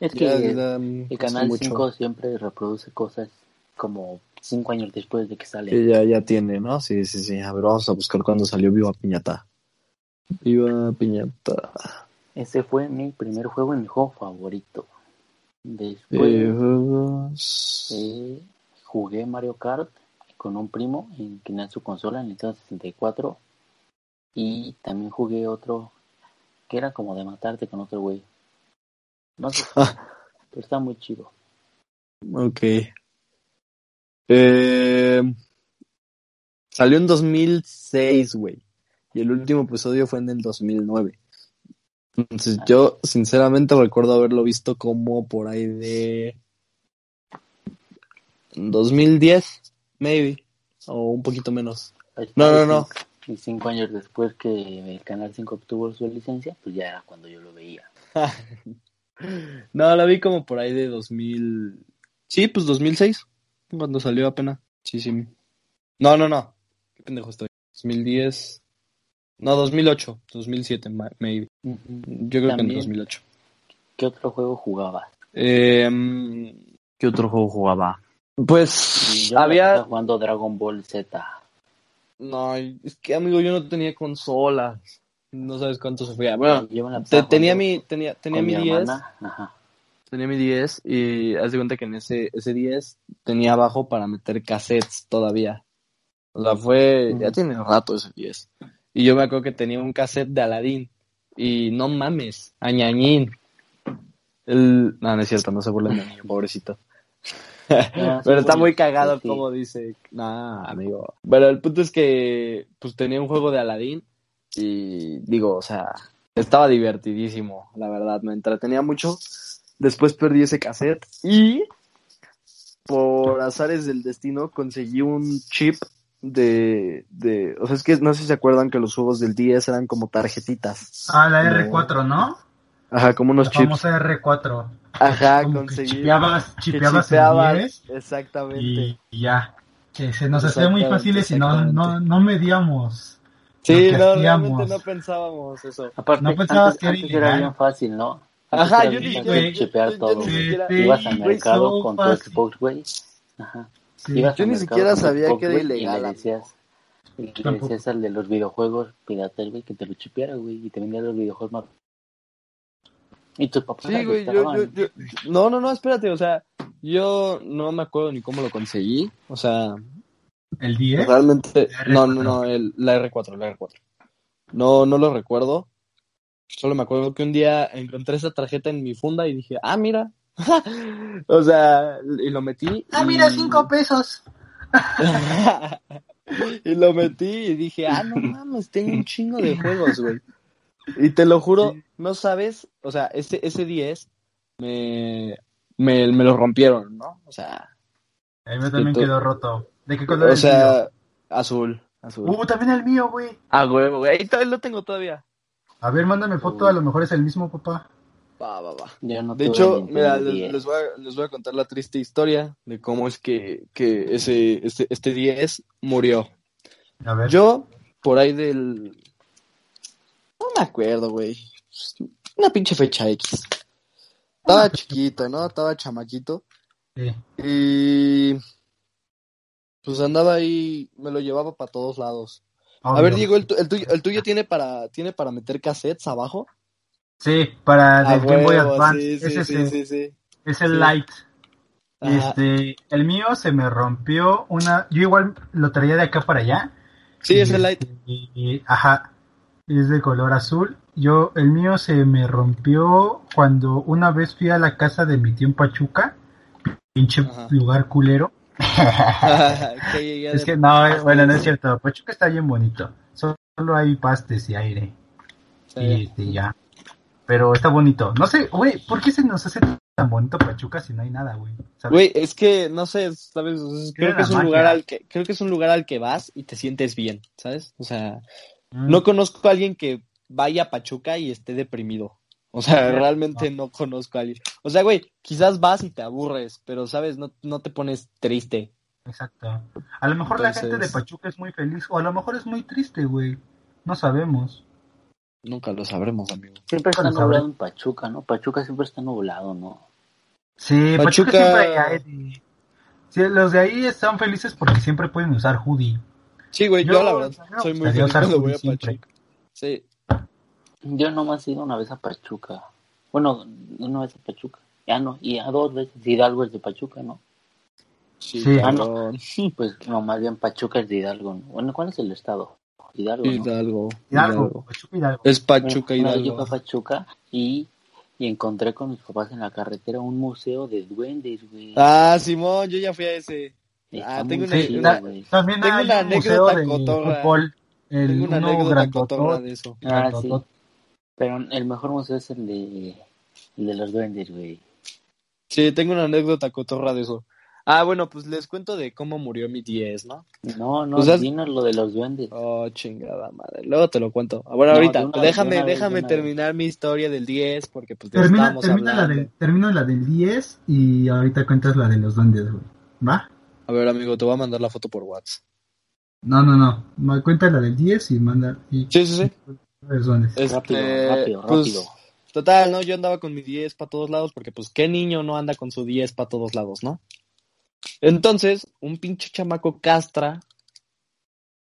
Es que Ya, el, ya, el Canal mucho. 5 siempre reproduce cosas como 5 años después de que sale. Sí, ya, ya tiene, ¿no? Sí, sí, sí. A ver, vamos a buscar cuándo salió Viva Piñata. Viva Piñata. Ese fue mi primer juego y mi juego favorito. Después Eh, jugué Mario Kart con un primo en que tenía su consola en Nintendo 64 y también jugué otro que era como de matarte con otro güey. No sé, [LAUGHS] pero está muy chido. Ok. Eh, salió en 2006, güey. Y el último episodio fue en el 2009. Entonces yo sinceramente recuerdo haberlo visto como por ahí de 2010, maybe, o un poquito menos. No, no, no. Y cinco años después que el Canal 5 obtuvo su licencia, pues ya era cuando yo lo veía. [LAUGHS] No, la vi como por ahí de 2000. Sí, pues 2006, cuando salió apenas. Sí, sí. No, no, no. Qué pendejo estoy. 2010. No, 2008, 2007, maybe. Yo creo que en 2008. ¿Qué otro juego jugaba? Eh, ¿Qué otro juego jugaba? Pues había... Estaba jugando Dragon Ball Z. No, es que amigo, yo no tenía consolas. No sabes cuánto sufría. Bueno, tenía mi, tenía, tenía mi, 10. Tenía mi 10 y haz de cuenta que en ese, ese 10 tenía abajo para meter cassettes todavía. O sea, fue, ya tiene rato ese 10. Y yo me acuerdo que tenía un cassette de Aladdin. Y no mames, añañín. El... No, no es cierto, no se burlen de mí, [LAUGHS] pobrecito. [LAUGHS] Pero está muy cagado como dice. Nah, amigo. Pero el punto es que pues tenía un juego de Aladdin y digo, o sea, estaba divertidísimo, la verdad, me entretenía mucho. Después perdí ese cassette y por azares del destino conseguí un chip de, de, o sea, es que no sé si se acuerdan que los juegos del 10 eran como tarjetitas. Ah, la R4, ¿no? Ajá, como unos la chips. R4. Ajá, conseguí. Chipeabas, chipeabas, el Exactamente. Y, ya. Que se nos hacía muy fáciles y no, no, no medíamos. Sí, no, realmente no pensábamos eso. Aparte, no pensabas que era, era bien fácil, ¿no? Ajá, yo dije, chipear todo. Ibas al mercado con tu Xbox, güey. Ajá. Yo ni siquiera sabía que era ilegal. Y le decías, y le decías al de los videojuegos, pídate, güey, que te lo chipeara, güey, y te vendía los videojuegos más ¿Y tus papás? Sí, güey, yo, yo, yo, No, no, no, espérate, o sea, yo no me acuerdo ni cómo lo conseguí, o sea... ¿El 10? Realmente, no, no, no, el, la R4, la R4. No, no lo recuerdo. Solo me acuerdo que un día encontré esa tarjeta en mi funda y dije, ah, mira. [LAUGHS] o sea, y lo metí. Ah, mira, cinco pesos. [LAUGHS] y lo metí y dije, ah, no mames, tengo un chingo de juegos, güey. Y te lo juro, no sabes, o sea, ese, ese 10 me, me, me lo rompieron, ¿no? O sea. A mí también quedó roto. ¿De qué color O sea, azul, azul. Uh, también el mío, güey. Ah, huevo, güey. Ahí todavía lo tengo todavía. A ver, mándame foto, a lo mejor es el mismo, papá. Va, va, va. de hecho, mira, les, voy a, les voy a contar la triste historia de cómo es que, que ese, este, este 10 murió. A ver. Yo, por ahí del no me acuerdo, güey. Una pinche fecha X. Estaba chiquito, ¿no? Estaba chamaquito. Sí. Y pues andaba ahí, me lo llevaba para todos lados. a ver, Diego, ¿el, tuyo, ¿el tuyo tiene para tiene para meter cassettes abajo? Sí, para el Game Boy Advance. Sí, sí, sí, sí, Es el Light. Este, el mío se me rompió una. Yo igual lo traía de acá para allá. Sí, es el Light. ajá es de color azul. Yo, el mío se me rompió cuando una vez fui a la casa de mi tío en Pachuca, pinche lugar culero. [LAUGHS] es que no, bueno, no es cierto. Pachuca está bien bonito. Solo hay pastes y aire. Y este, ya. Pero está bonito. No sé, güey, ¿por qué se nos hace tan bonito Pachuca si no hay nada, güey? Güey, es que no sé, sabes, creo que es un lugar al que creo que es un lugar al que vas y te sientes bien, ¿sabes? O sea, no conozco a alguien que vaya a Pachuca y esté deprimido. O sea, realmente no conozco a alguien. O sea, güey, quizás vas y te aburres, pero, ¿sabes? No, no te pones triste. Exacto. A lo mejor la gente de Pachuca es muy feliz, o a lo mejor es muy triste, güey. No sabemos. Nunca lo sabremos, amigo. Siempre está nublado en Pachuca, ¿no? Pachuca siempre está nublado, ¿no? Sí, Pachuca, siempre Sí, los de ahí están felices porque siempre pueden usar hoodie. Sí, güey, yo, la verdad soy muy feliz cuando voy a Pachuca. Sí. Yo nomás he ido una vez a Pachuca. Bueno, una vez a Pachuca. Ya no, y a dos veces Hidalgo es de Pachuca, ¿no? Sí, sí. Ah, no. [LAUGHS] Pues no, más bien Pachuca es de Hidalgo. ¿no? Bueno, ¿cuál es el estado? Hidalgo. ¿no? Hidalgo. Hidalgo. Pachuca, Hidalgo. Es Pachuca, Hidalgo. yo fui a Pachuca y, y encontré con mis papás en la carretera un museo de duendes, güey. Ah, Simón, yo ya fui a ese. Ah, tengo una, también tengo una anécdota cotorra. Fútbol, el, tengo una anécdota cotorra de eso. Ah, sí. Pero el mejor museo es el de, el de los duendes, güey. Sí, tengo una anécdota cotorra de eso. Ah, bueno, pues les cuento de cómo murió mi 10, ¿no? No, no, pues dinos lo de los duendes. Oh, chingada madre. Luego te lo cuento. Ah, bueno, ahorita, déjame, déjame terminar mi historia del 10, porque pues termina, estamos termina La de, termino la del 10 y ahorita cuentas la de los duendes, güey. ¿Va? A ver, amigo, te voy a mandar la foto por WhatsApp. No, no, no. Cuenta la del 10 y manda. Y... Sí, sí, sí. Este, rápido, rápido, pues, rápido. Total, ¿no? Yo andaba con mi 10 para todos lados porque, pues, ¿qué niño no anda con su 10 para todos lados, no? Entonces, un pinche chamaco castra,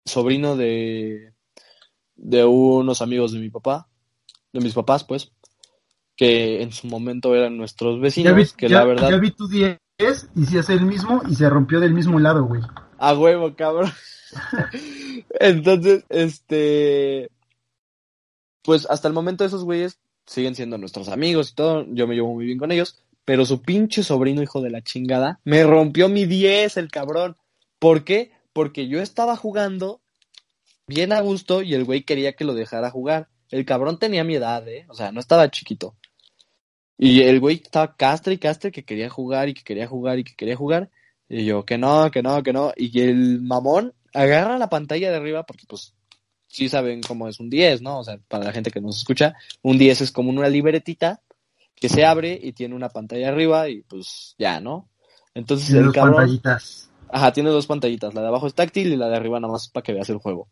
sobrino de, de unos amigos de mi papá, de mis papás, pues, que en su momento eran nuestros vecinos, ya vi, que ya, la verdad... Ya vi tu 10 y se hace el mismo y se rompió del mismo lado, güey. A huevo, cabrón. [LAUGHS] Entonces, este... Pues hasta el momento esos güeyes siguen siendo nuestros amigos y todo, yo me llevo muy bien con ellos, pero su pinche sobrino hijo de la chingada me rompió mi 10 el cabrón. ¿Por qué? Porque yo estaba jugando bien a gusto y el güey quería que lo dejara jugar. El cabrón tenía mi edad, ¿eh? O sea, no estaba chiquito. Y el güey estaba castre y castre que quería jugar y que quería jugar y que quería jugar. Y yo, que no, que no, que no. Y el mamón agarra la pantalla de arriba porque pues sí saben cómo es un 10, ¿no? O sea, para la gente que nos escucha, un 10 es como una libretita que se abre y tiene una pantalla arriba y pues ya, ¿no? Entonces Tiene el dos cabrón... pantallitas. Ajá, tiene dos pantallitas, la de abajo es táctil y la de arriba nada más para que veas el juego.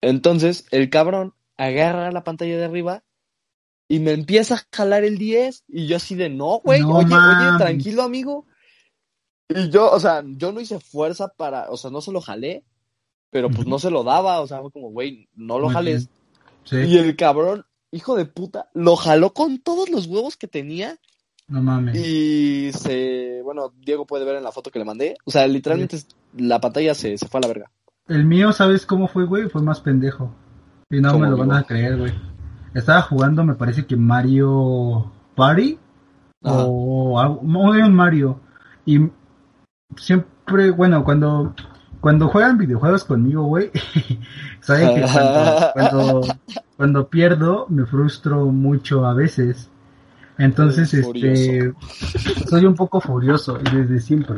Entonces, el cabrón agarra la pantalla de arriba y me empieza a jalar el 10 y yo así de, no, güey, No oye, oye, mames. tranquilo, amigo. Y yo, o sea, yo no hice fuerza para, o sea, no se lo jalé, pero pues no se lo daba, o sea, fue como, güey, no lo Muy jales. Sí, Y el cabrón, hijo de puta, lo jaló con todos los huevos que tenía no mames. y se, bueno, Diego puede ver en la foto que le mandé, o sea, literalmente la pantalla se, se fue a la verga. El mío, ¿sabes cómo fue, güey? Fue más pendejo. Y no ¿Cómo, me lo van a creer, güey. Estaba jugando, me parece que Mario Party Ajá. o era un Mario. Y siempre, bueno, cuando cuando juegan videojuegos conmigo, güey, [LAUGHS] saben que cuando, [LAUGHS] cuando, cuando pierdo me frustro mucho a veces. Entonces, este, soy un poco furioso desde siempre.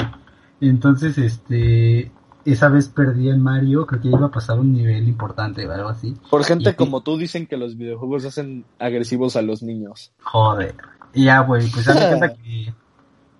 Entonces, este, esa vez perdí en Mario, creo que iba a pasar un nivel importante o algo así. Por gente Y- como tú dicen que los videojuegos hacen agresivos a los niños. Joder. Y ya, güey, pues dame cuenta [LAUGHS] que,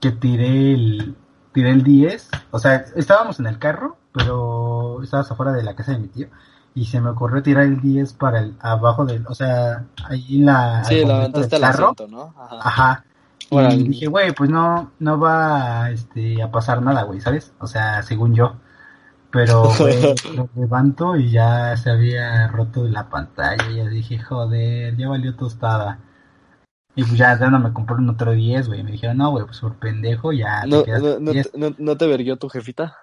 que tiré el, tiré el 10. O sea, estábamos en el carro, pero estabas afuera de la casa de mi tío. Y se me ocurrió tirar el 10 para el, abajo del, o sea, ahí en la... Sí, lo aventaste al asiento, ¿no? Ajá. Ajá. Y dije, güey, pues no, no va este, a pasar nada, güey, ¿sabes? O sea, según yo. Pero, [LAUGHS] güey, lo levanto y ya se había roto la pantalla. Y ya dije, joder, ya valió tostada. Y pues ya, ya no me compraron otro 10, güey. Me dijeron, no, güey, pues por pendejo ya te ¿No, quedas no, con no, 10. te- no, no te verguió tu jefita?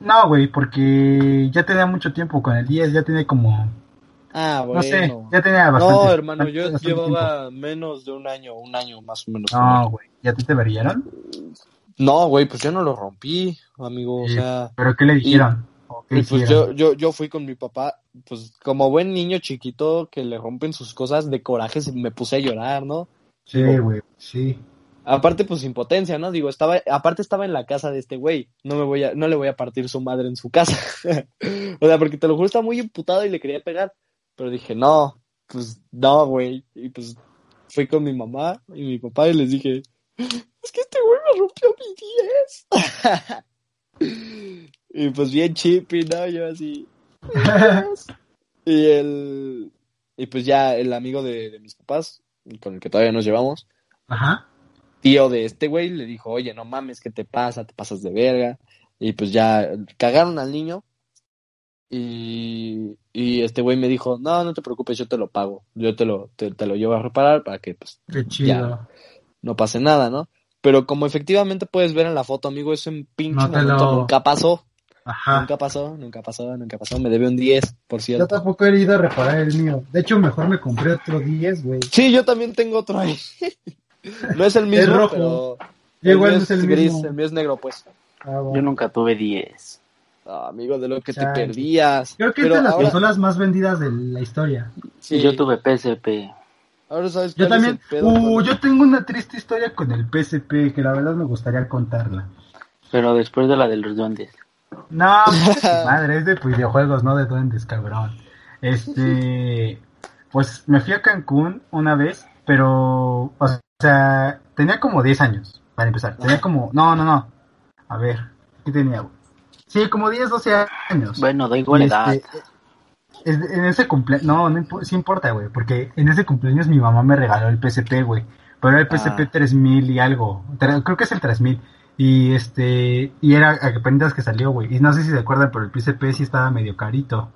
No, güey, porque ya tenía mucho tiempo con el 10, ya tenía como, Ah, bueno. no sé, ya tenía bastante. No, hermano, yo bastante llevaba menos de un año, un año más o menos. No, güey, ¿ya te verían? No, güey, pues yo no lo rompí, amigo, o sea... ¿Pero qué le dijeron? ¿O qué Y pues hicieron? yo, yo, yo fui con mi papá, pues como buen niño chiquito que le rompen sus cosas de coraje, me puse a llorar, ¿no? Sí, güey, sí. Aparte, pues impotencia, ¿no? Digo, estaba, aparte estaba en la casa de este güey, no me voy a, no le voy a partir su madre en su casa. [LAUGHS] o sea, porque te lo juro, estaba muy imputado y le quería pegar. Pero dije, no, pues no, güey. Y pues fui con mi mamá y mi papá y les dije, es que este güey me rompió mi 10. [LAUGHS] y pues bien chippy, ¿no? Yo así. [LAUGHS] Y el, y pues ya el amigo de, de mis papás, con el que todavía nos llevamos, Ajá. Tío de este güey le dijo, oye, no mames, ¿qué te pasa? Te pasas de verga. Y pues ya cagaron al niño. Y, y este güey me dijo, no, no te preocupes, yo te lo pago. Yo te lo, te, te lo llevo a reparar para que pues Qué chido. no pase nada, ¿no? Pero como efectivamente puedes ver en la foto, amigo, eso en pinche No lo- nunca pasó. Ajá. Nunca pasó, nunca pasó, nunca pasó. Me debe un 10, por Yo cierto. tampoco he ido a reparar el mío. De hecho, mejor me compré otro 10, güey. Sí, yo también tengo otro ahí. [LAUGHS] no es el mismo, rojo. pero... Yo igual mío no es el gris, mismo. el mío es negro, pues. Ah, bueno. Yo nunca tuve 10. Ah, amigo, de lo que te perdías. Creo que es de las ahora, consolas más vendidas de la historia. sí, Yo tuve PSP. ahora sabes Yo es también. pedo, Uh, yo tengo una triste historia con el PSP que la verdad me gustaría contarla. Pero después de la de los duendes. No, [LAUGHS] madre, es de videojuegos, no de duendes, cabrón. Este, pues me fui a Cancún una vez, pero, o sea, tenía como 10 años, para empezar. Tenía como, no, no, no. A ver, ¿qué tenía? güey? Sí, como 10, 12 años. Bueno, da igual edad. este, es- en ese cumpleaños, no, no impo- sí importa, güey, porque en ese cumpleaños mi mamá me regaló el PSP, güey, pero era el PSP Ah. 3000 y algo, creo que es el 3000, y este, y era apenas que salió, güey, y no sé si se acuerdan, pero el PSP sí estaba medio carito,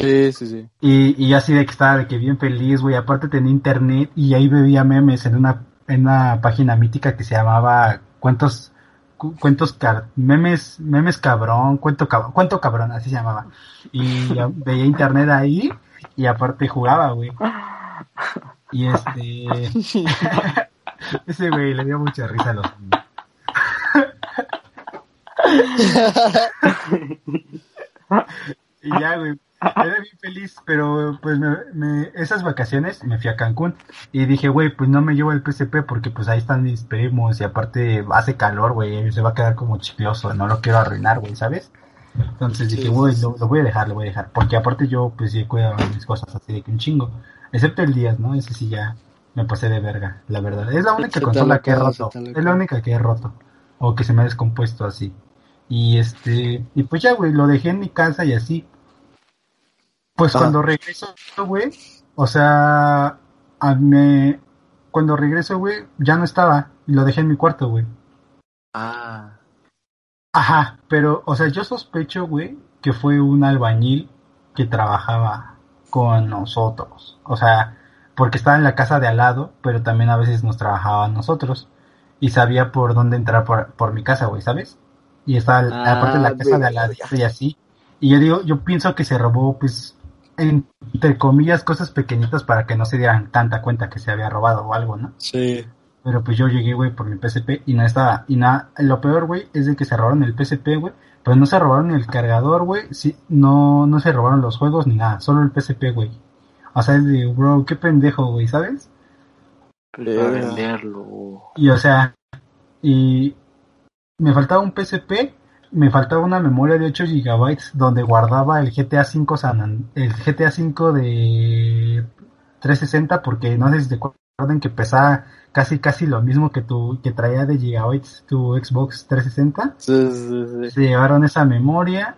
Sí, sí, sí. y, y así de que estaba de que bien feliz, güey, aparte tenía internet, y ahí veía memes en una, en una página mítica que se llamaba Cuentos, cu- cuentos memes, memes cabrón, cuento cabrón, cuento cabrón, así se llamaba. Y veía internet ahí y aparte jugaba, güey. Y este, [LAUGHS] ese güey le dio mucha risa a los. [LAUGHS] Y ya, güey. Era bien feliz, pero pues me, me- esas vacaciones me fui a Cancún y dije, güey, pues no me llevo el PSP porque pues ahí están mis primos y aparte hace calor, güey, se va a quedar como chicloso, no lo quiero arruinar, güey, ¿sabes? Entonces dije, güey, lo, lo voy a dejar, lo voy a dejar, porque aparte yo pues sí cuidaba mis cosas así de que un chingo, excepto el Díaz, ¿no? Ese sí ya me pasé de verga, la verdad. Es la única Se consola que he roto, es la única que he roto o que se me ha descompuesto así. Y este, y pues ya, güey, lo dejé en mi casa y así. Pues Ah. cuando regreso, güey, o sea, a me, cuando regreso, güey, ya no estaba y lo dejé en mi cuarto, güey. Ah. Ajá, pero, o sea, yo sospecho, güey, que fue un albañil que trabajaba con nosotros. O sea, porque estaba en la casa de al lado, pero también a veces nos trabajaba a nosotros. Y sabía por dónde entrar por, por mi casa, güey, ¿sabes? Y estaba Ah, aparte de la casa de al lado y así. Y yo digo, yo pienso que se robó, pues, entre comillas, cosas pequeñitas para que no se dieran tanta cuenta que se había robado o algo, ¿no? Sí. Pero pues yo llegué, güey, por mi PSP y no estaba. Y nada, lo peor, güey, es de que se robaron el PSP, güey. Pero no se robaron el cargador, güey. Sí, no, no se robaron los juegos ni nada. Solo el PSP, güey. O sea, es de, bro, qué pendejo, güey, ¿sabes? Para venderlo. Y o sea, y me faltaba un PSP, me faltaba una memoria de 8 gigabytes donde guardaba el GTA 5 San An- el GTA 5 de 360 porque no sé si te acuerdan que pesaba casi casi lo mismo que tu que traía de gigabytes tu Xbox 360. Sí, sí, sí. Se llevaron esa memoria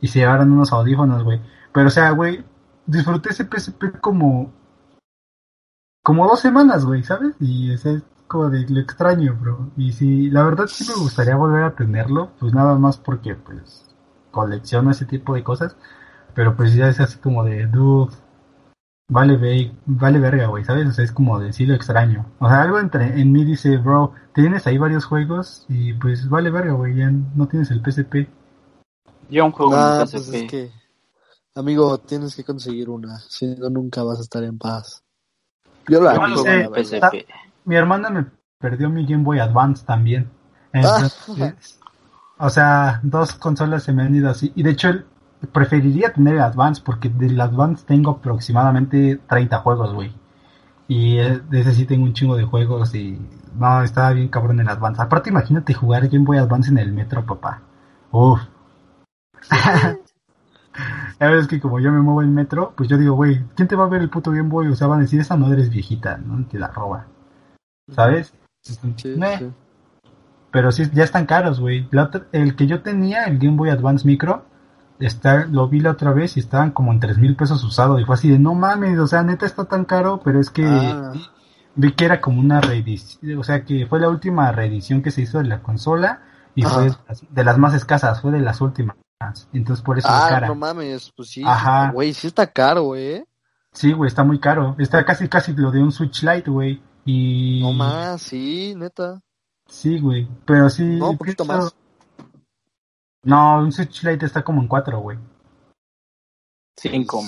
y se llevaron unos audífonos, güey. Pero o sea, güey, disfruté ese PSP como como dos semanas, güey, ¿sabes? Y o sea, es como de lo extraño, bro. Y sí, la verdad sí me gustaría volver a tenerlo, pues nada más porque pues colecciono ese tipo de cosas, pero pues ya es así como de, dude, vale, ve, vale verga, güey, ¿sabes? O sea, es como de sí lo extraño. O sea, algo entre en mí dice, bro, tienes ahí varios juegos y pues vale verga, güey, ya no tienes el PSP. Yo un juego Nah, en pues PSP. es que, amigo, tienes que conseguir una, si no nunca vas a estar en paz. Yo la Yo no sé. PSP. Mi hermana me perdió mi Game Boy Advance también. Ah. Entonces, o sea, dos consolas se me han ido así. Y de hecho, preferiría tener el Advance porque del Advance tengo aproximadamente 30 juegos, güey. Y eh, de ese sí tengo un chingo de juegos y no, estaba bien cabrón el Advance. Aparte, imagínate jugar Game Boy Advance en el metro, papá. Uf. La verdad es que como yo me muevo en metro, pues yo digo, güey, ¿quién te va a ver el puto Game Boy? O sea, van a decir, esa madre es viejita, ¿no? Te la roba. ¿Sabes? Sí, sí. Pero sí, ya están caros, güey. La otra- El que yo tenía, el Game Boy Advance Micro, está, lo vi la otra vez y estaban como en tres mil pesos usado. Y fue así de, no mames, o sea, neta está tan caro, pero es que Ah, vi que era como una reedición, o sea, que fue la última reedición que se hizo de la consola y Ajá. fue de las- más escasas, fue de las últimas. Entonces por eso es ah, cara. no mames, pues sí. Ajá. Güey, sí está caro, güey. Sí, güey, está muy caro. Está casi, casi lo de un Switch Lite, güey. Y... No más, sí, neta. Sí, güey. Pero sí. No, un poquito pienso- más. No, un Switch Lite está como en 4, güey. Cinco.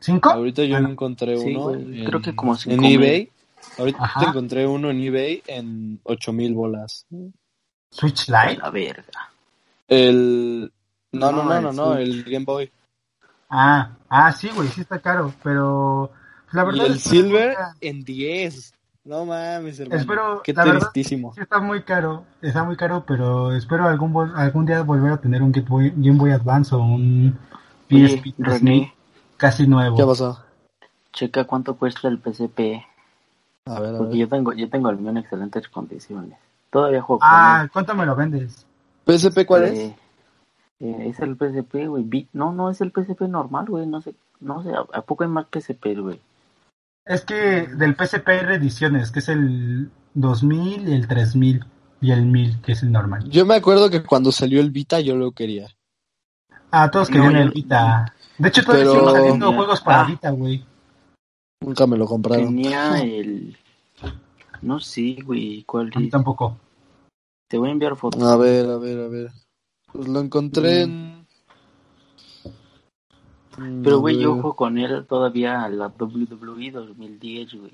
¿Cinco? Ahorita yo Ah, encontré Sí, uno. güey, en- creo que como En cinco mil. eBay. Ahorita Ajá. encontré uno en eBay en 8000 bolas. Switch A Lite. la verga. El. No, no, No, no, el no, el Game Boy. Ah, ah, sí, güey, sí está caro, pero la Y el que Silver en 10. No mames, hermano. Espero, Qué verdad, tristísimo. sí está muy caro, está muy caro, pero espero algún algún día volver a tener un Game Boy, Game Boy Advance o un PSP René, casi nuevo. ¿Qué pasó? checa cuánto cuesta el PSP. A ver, a Porque ver. yo tengo, yo tengo el mío en excelentes condiciones. Todavía juego Ah, con ¿cuánto me lo vendes? ¿PSP cuál es? Eh, Eh, es el PSP, güey. No, no es el PSP normal, güey. No sé, no sé. ¿A poco hay más PSP, güey? Es que del PSP hay reediciones, que es el 2000 y el 3000 y el 1000, que es el normal. Yo me acuerdo que cuando salió el Vita yo lo quería. Ah, todos querían el Vita. De hecho, todavía Pero... siguen saliendo juegos para ah. Vita, güey. Nunca me lo compraron. Tenía el... No sé, güey. ¿Cuál es? tampoco. Te voy a enviar fotos. A ver, a ver, a ver. Pues lo encontré en... Pero, güey, yo juego con él todavía a la WWE 2010, güey.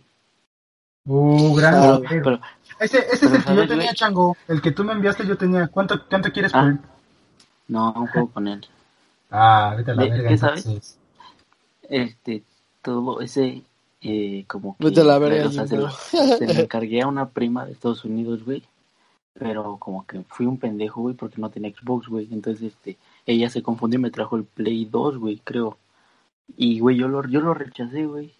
Uh, grande. pero, ese, ese es el que yo tenía, Chango. El que tú me enviaste yo tenía. ¿Cuánto, cuánto quieres por ah. él? No, un juego con él. Ah, vete a la verga. ¿Qué sabes? Este, todo ese, eh, como que... Vete a la verga. O sea, se, lo, se lo encargué a una prima de Estados Unidos, güey. Pero como que fui un pendejo, güey, porque no tenía Xbox, güey. Entonces, este, ella se confundió y me trajo el Play 2, güey, creo. Y, güey, yo lo, yo lo rechacé, güey.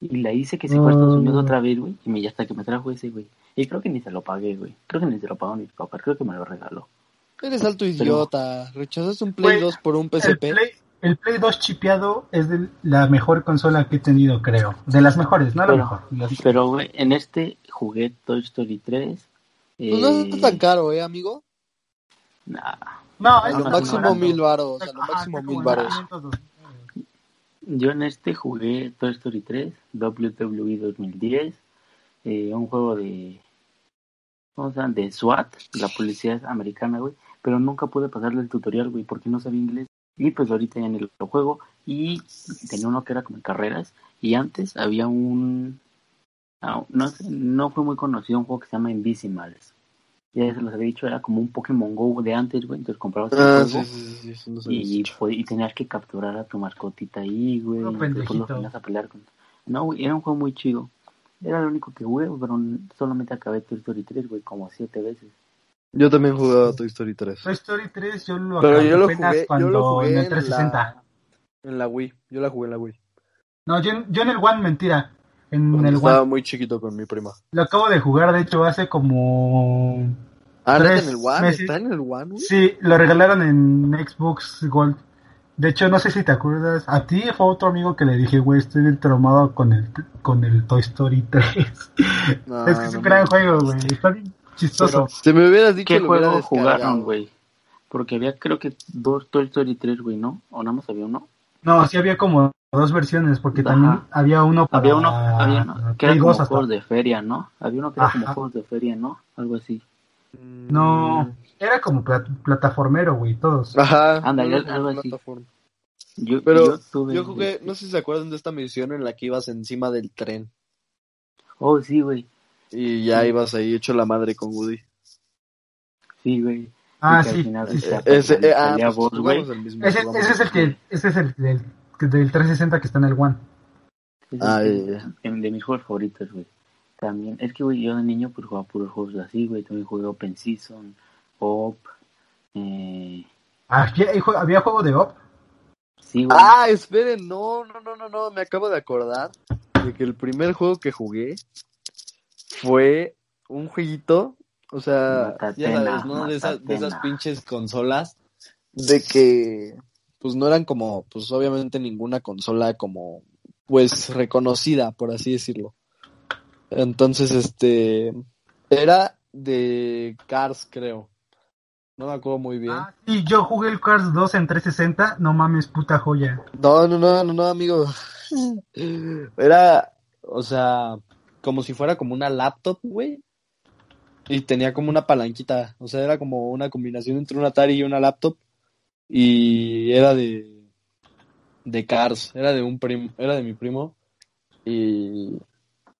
Y la hice que se fue a Estados Unidos otra vez, güey. Y me, ya hasta que me trajo ese, güey. Y creo que ni se lo pagué, güey. Creo que ni se lo pagó mi papá. Creo que me lo regaló. Eres alto idiota. Rechazas un Play 2 por un PSP. El Play, 2 chipeado es de la mejor consola que he tenido, creo. De las mejores, no la mejor. Pero, güey, en este jugué Toy Story 3. Pues no es tan caro, ¿eh, amigo? Nah. No, a lo máximo mil varos. A lo máximo mil varos. Yo en este jugué Toy Story 3, WWE 2010, eh, un juego de, ¿cómo se llama? De SWAT, la policía americana, güey, pero nunca pude pasarle el tutorial, güey, porque no sabía inglés. Y pues ahorita ya en el juego y tenía uno que era como carreras y antes había un, no, no, no fue muy conocido un juego que se llama Invisimals ya se los había dicho, era como un Pokémon Go de antes, güey, entonces comprabas ah, sí, sí, sí, y, tenías que capturar a tu mascotita ahí, güey, no, y después lo a pelear con... No, güey, era un juego muy chido. Era lo único que jugué, pero solamente acabé Toy Story 3, güey, como siete veces. Yo también jugaba Toy Story 3. Toy Story 3 yo lo Pero yo lo jugué, yo lo jugué en el 360. En la, en la Wii, yo la jugué en la Wii. No, yo, yo en el One, mentira. En el estaba muy chiquito con mi prima. Lo acabo de jugar, de hecho, hace como Ah, en el One? ¿Está en el One? Sí, lo regalaron en Xbox Gold. De hecho, no sé si te acuerdas. A ti fue otro amigo que le dije, güey, estoy bien traumado con el, con el Toy Story 3. [LAUGHS] es que es un gran juego, güey. Está bien chistoso. si me hubieras dicho ¿Qué juego jugaron, güey? Porque había, creo que dos Toy Story 3, güey, ¿no? ¿O nada más había uno? No, sí había como dos versiones, porque también había uno para... Había uno, había uno que era como juegos de feria, ¿no? Había uno que era como juegos de feria, ¿no? Algo así. No, mm. era como plataformero, güey, todos. Ajá, ándale, algo así. Yo, Pero yo, jugué, no sé si se acuerdan de esta misión en la que ibas encima del tren. Oh, sí, güey. Y ya ibas ahí hecho la madre con Woody. Sí, güey. Ah, sí. Ese, ese, es el que, ese es el del, del 360 que está en el One. Ah, de mis juegos favoritos, güey. También, es que, güey, yo de niño pues jugaba puros juegos así, güey. También jugué Open Season, OP. Eh... Ah, ¿Había juego de OP? Sí, güey. Ah, esperen, no, no, no, no, no, me acabo de acordar de que el primer juego que jugué fue un jueguito, o sea, ya sabes, ¿no? De esas, de esas pinches consolas, de que, pues no eran como, pues obviamente ninguna consola como, pues reconocida, por así decirlo. Entonces, este, era de Cars, creo. No me acuerdo muy bien. Ah, sí, yo jugué el Cars 2 en 360, no mames, puta joya. No, no, no, no, no, amigo. [LAUGHS] Era, o sea, como si fuera como una laptop, güey. Y tenía como una palanquita, o sea, era como una combinación entre un Atari y una laptop. Y era de de Cars, era de un primo, era de mi primo. Y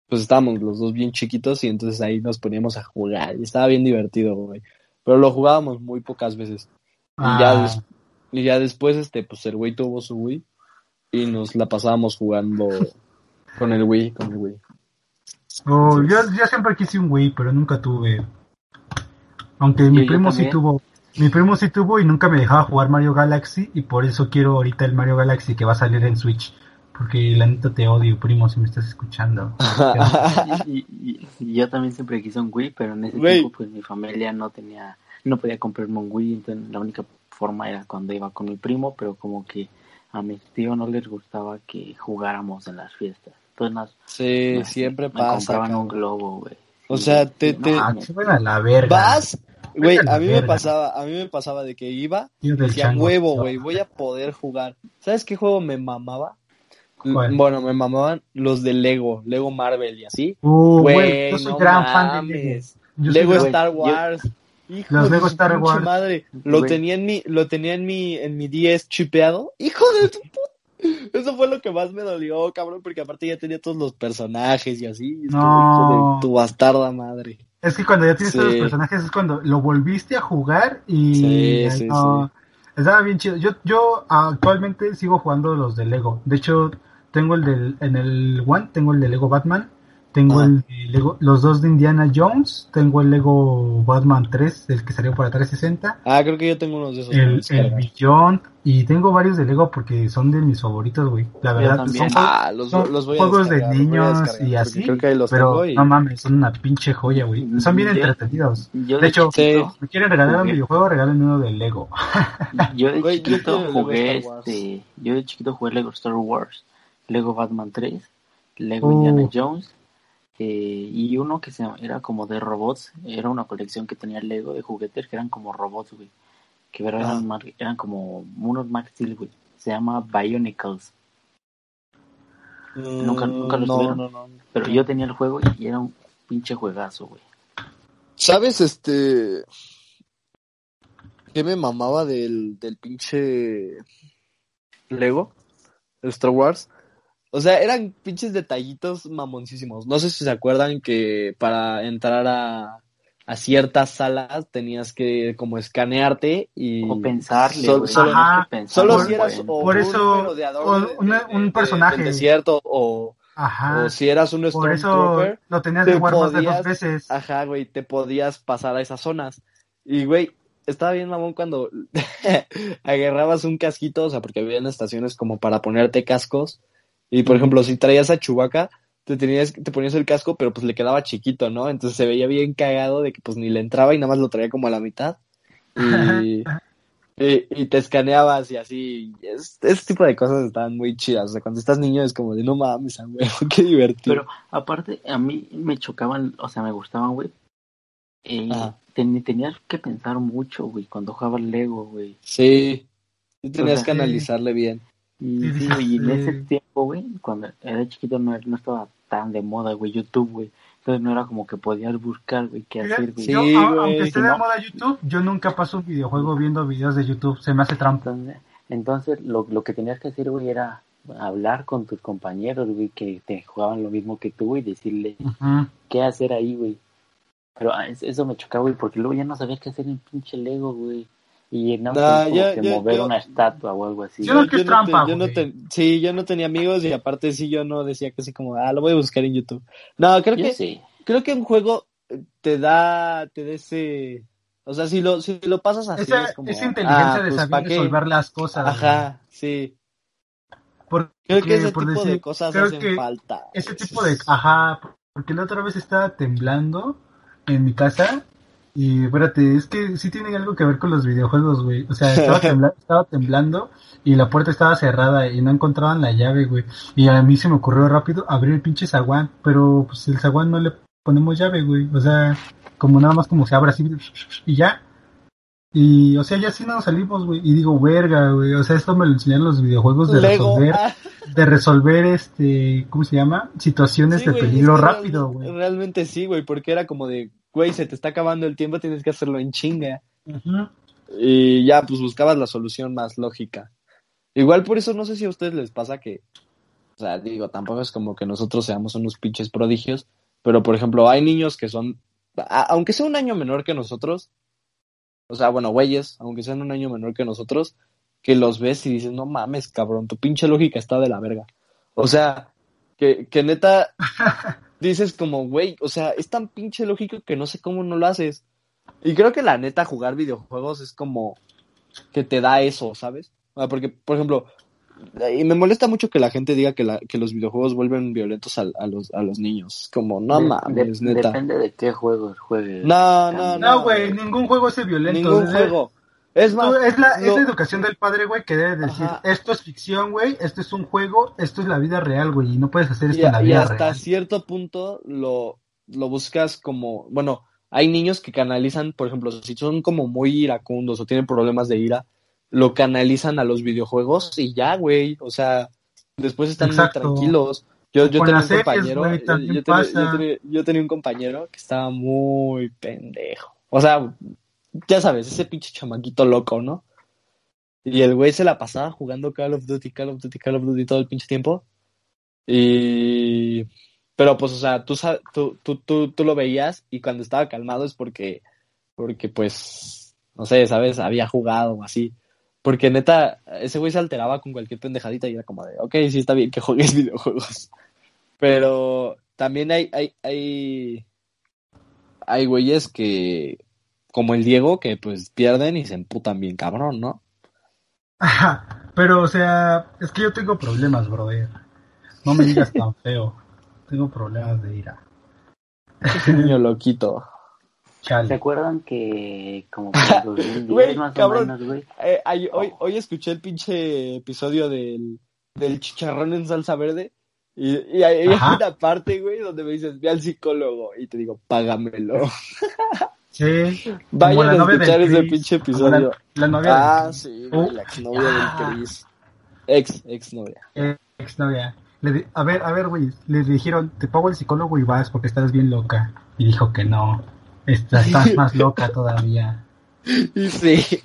pues estábamos los dos bien chiquitos y entonces ahí nos poníamos a jugar y estaba bien divertido, güey. Pero lo jugábamos muy pocas veces. Y, ya ah. y ya después, este, pues el güey tuvo su Wii y nos la pasábamos jugando con el Wii, con el Wii. Oh, yo, yo siempre quise un Wii, pero nunca tuve. Aunque mi primo sí tuvo. Mi primo sí tuvo y nunca me dejaba jugar Mario Galaxy y por eso quiero ahorita el Mario Galaxy que va a salir en Switch. Porque la neta te odio, primo, si me estás escuchando. [LAUGHS] y, yo también siempre quise un Wii, pero en ese tiempo pues mi familia no tenía, no podía comprarme un Wii, entonces la única forma era cuando iba con mi primo, pero como que a mi tío no les gustaba que jugáramos en las fiestas. Sí, nos- siempre me pasa. compraban un cabrón. globo, güey. O sea, te- no te- Ah, mames. se van a la verga. ¿Vas? Güey, a mí me pasaba, a mí me pasaba de que iba del decía huevo, güey, voy a poder jugar. ¿Sabes qué juego me mamaba? ¿Cuál? Bueno, me mamaban los de Lego, Lego Marvel y así. Uh, güey, Güey, yo soy no gran fan de Lego. mames. Yo Lego Star yo- Wars. Hijo Los de Lego Star Wars. madre. Lo Güey. tenía en mi, lo tenía en mi, en mi 10 chipeado. Hijo de tu puta. [LAUGHS] Eso fue lo que más me dolió, cabrón, porque aparte ya tenía todos los personajes y así. y No. tu bastarda madre. Es que cuando ya tienes todos los personajes es cuando lo volviste a jugar y Sí, ay, sí, no, estaba bien chido. Yo, yo actualmente sigo jugando los de Lego. De hecho, tengo el del, en el One, tengo el de Lego Batman, tengo el de Lego, los dos de Indiana Jones, tengo el Lego Batman 3, el que salió para 360, Ah, creo que yo tengo unos de esos. el, el. Beyond, y tengo varios de Lego porque son de mis favoritos, güey. La verdad, también. son, Ah, los, son los voy a juegos de niños y así, Creo que los pero tengo y... no mames, son una pinche joya, güey. Son bien Yo- entretenidos. Yo De hecho, Si me quieren regalar un videojuego, regalen uno de Lego. [LAUGHS] Yo de Güey, chiquito jugué este, yo de chiquito jugué Lego Star Wars, Lego Batman 3, Lego Uh. Indiana Jones eh, y uno que se era como de robots, era una colección que tenía Lego de juguetes que eran como robots, güey, que eran, Ah. eran como unos Max Steel, güey. Se llama Bionicles, Mm, nunca- nunca los no, tuvieron. no, no. pero yo tenía el juego y era un pinche juegazo, güey. ¿Sabes, este... ¿Qué me mamaba del, del pinche Lego? Star Wars. O sea, eran pinches detallitos mamoncísimos. No sé si se acuerdan que para entrar a, a ciertas salas tenías que como escanearte y... O pensarle, solo, Ajá. pensar, solo Por- si eras o por un eso- merodeador o de- de- un de- personaje. del desierto o, Ajá. o si eras un Por eso lo tenías te de jugar más de podías- dos veces. Ajá, güey, te podías pasar a esas zonas. Y, güey, estaba bien mamón cuando [LAUGHS] agarrabas un casquito, o sea, porque había estaciones como para ponerte cascos. Y, por ejemplo, si traías a Chubaca, te, tenías, te ponías el casco, pero pues le quedaba chiquito, ¿no? Entonces se veía bien cagado de que pues ni le entraba y nada más lo traía como a la mitad. Y, [LAUGHS] y, y te escaneabas y así. Y es- ese tipo de cosas estaban muy chidas. O sea, cuando estás niño es como de no mames, güey, [LAUGHS] qué divertido. Pero aparte, a mí me chocaban, o sea, me gustaban, güey. Eh, ten- tenías que pensar mucho, güey, cuando jugabas Lego, güey. Sí, sí tenías O sea, que analizarle bien. Y, Sí, y en ese tiempo, güey, cuando era chiquito no, no estaba tan de moda, güey, YouTube, güey. Entonces no era como que podías buscar, güey, qué hacer, güey. Sí, Yo, a- güey. aunque esté de No. moda YouTube, yo nunca paso un videojuego viendo videos de YouTube. Se me hace trampa. Entonces, entonces lo, lo que tenías que hacer, güey, era hablar con tus compañeros, güey, que te jugaban lo mismo que tú, güey, y decirle qué hacer ahí, güey. Pero ah, es- eso me chocaba, güey, porque luego ya no sabía qué hacer en pinche Lego, güey. Y no Nah, como que mover yo- una estatua o algo así. Yo no- te- trampa, yo no te- sí, yo no tenía amigos y aparte sí yo no decía que así como, ah, lo voy a buscar en YouTube. No, creo Yo que sí. creo que un juego te da te da ese o sea, si lo si lo pasas así Esa, es como esa inteligencia ah, de pues, ¿pa' saber qué? resolver las cosas. Ajá, sí. Porque, Creo que ese por tipo de cosas creo hacen que falta. Ese tipo de... Ajá, porque la otra vez estaba temblando en mi casa y espérate, es que sí tiene algo que ver con los videojuegos, güey. O sea, estaba, [LAUGHS] tembla- estaba temblando y la puerta estaba cerrada y no encontraban la llave, güey. Y a mí se me ocurrió rápido abrir el pinche zaguán, pero pues el zaguán no le ponemos llave, güey. O sea, como nada más como se abre así y ya. Y, o sea, ya sí nos salimos, güey. Y digo, verga, güey. O sea, esto me lo enseñaron los videojuegos de Lego, resolver ah, de resolver este, ¿cómo se llama? Situaciones sí, de peligro rápido, güey. Realmente sí, güey, porque era como de, güey, se te está acabando el tiempo, tienes que hacerlo en chinga. Y ya, pues buscabas la solución más lógica. Igual por eso no sé si a ustedes les pasa que, o sea, digo, tampoco es como que nosotros seamos unos pinches prodigios, pero por ejemplo, hay niños que son, a- aunque sea un año menor que nosotros, o sea, bueno, güeyes, aunque sean un año menor que nosotros, que los ves y dices, no mames, cabrón, tu pinche lógica está de la verga. O sea, que, que neta [LAUGHS] dices como, güey, o sea, es tan pinche lógico que no sé cómo no lo haces. Y creo que la neta jugar videojuegos es como que te da eso, ¿sabes? Porque, por ejemplo, y me molesta mucho que la gente diga que, la, que los videojuegos vuelven violentos a, a los, a los niños. Como, no De- mames, de- neta. Depende de qué juegos juegues. No, no, No, güey, ningún juego es violento. Ningún desde- juego. Es más, es, la, lo- educación del padre, güey, que debe decir, Ajá. esto es ficción, güey, esto es un juego, esto es la vida real, güey, y no puedes hacer esto y, en la y vida hasta real. cierto punto lo, lo buscas como, bueno, hay niños que canalizan, por ejemplo, si son como muy iracundos o tienen problemas de ira, lo canalizan a los videojuegos y ya, güey, o sea, después están muy tranquilos. Yo, yo tenía un series, compañero, yo- tenía, pasa. yo tenía- yo tenía un compañero que estaba muy pendejo. O sea, ya sabes, ese pinche chamaquito loco, ¿no? Y el güey se la pasaba jugando Call of Duty, Call of Duty, Call of Duty todo el pinche tiempo. Y... Pero pues, o sea, tú, tú, tú, tú lo veías y cuando estaba calmado es porque, porque pues, no sé, ¿sabes? Había jugado o así. Porque neta, ese güey se alteraba con cualquier pendejadita y era como de, ok, sí está bien que juegues [LAUGHS] videojuegos. Pero también hay, hay, hay, hay güeyes que, como el Diego, que pues pierden y se emputan bien cabrón, ¿no? Ajá, pero, o sea, es que yo tengo problemas, brother. No me digas tan [LAUGHS] feo. Tengo problemas de ira. Es un niño loquito. ¿Se Chale. acuerdan que como por el 2010 Güey, más cabrón. o menos, güey? Eh, ay- hoy, hoy escuché el pinche episodio del, del chicharrón en salsa verde y, y hay, hay Ajá. una parte, güey, donde me dices, ve al psicólogo y te digo, págamelo. [LAUGHS] Sí. Vayan la a escuchar ese Chris, pinche como la- episodio. La, novia Ah, sí, Oh, la exnovia ya. del Chris. Ex, exnovia. Eh, exnovia. Le di- a ver, a ver, güey. Le dijeron, te pago el psicólogo y vas porque estás bien loca. Y dijo que no. Estás, estás más loca todavía. Y [LAUGHS] sí.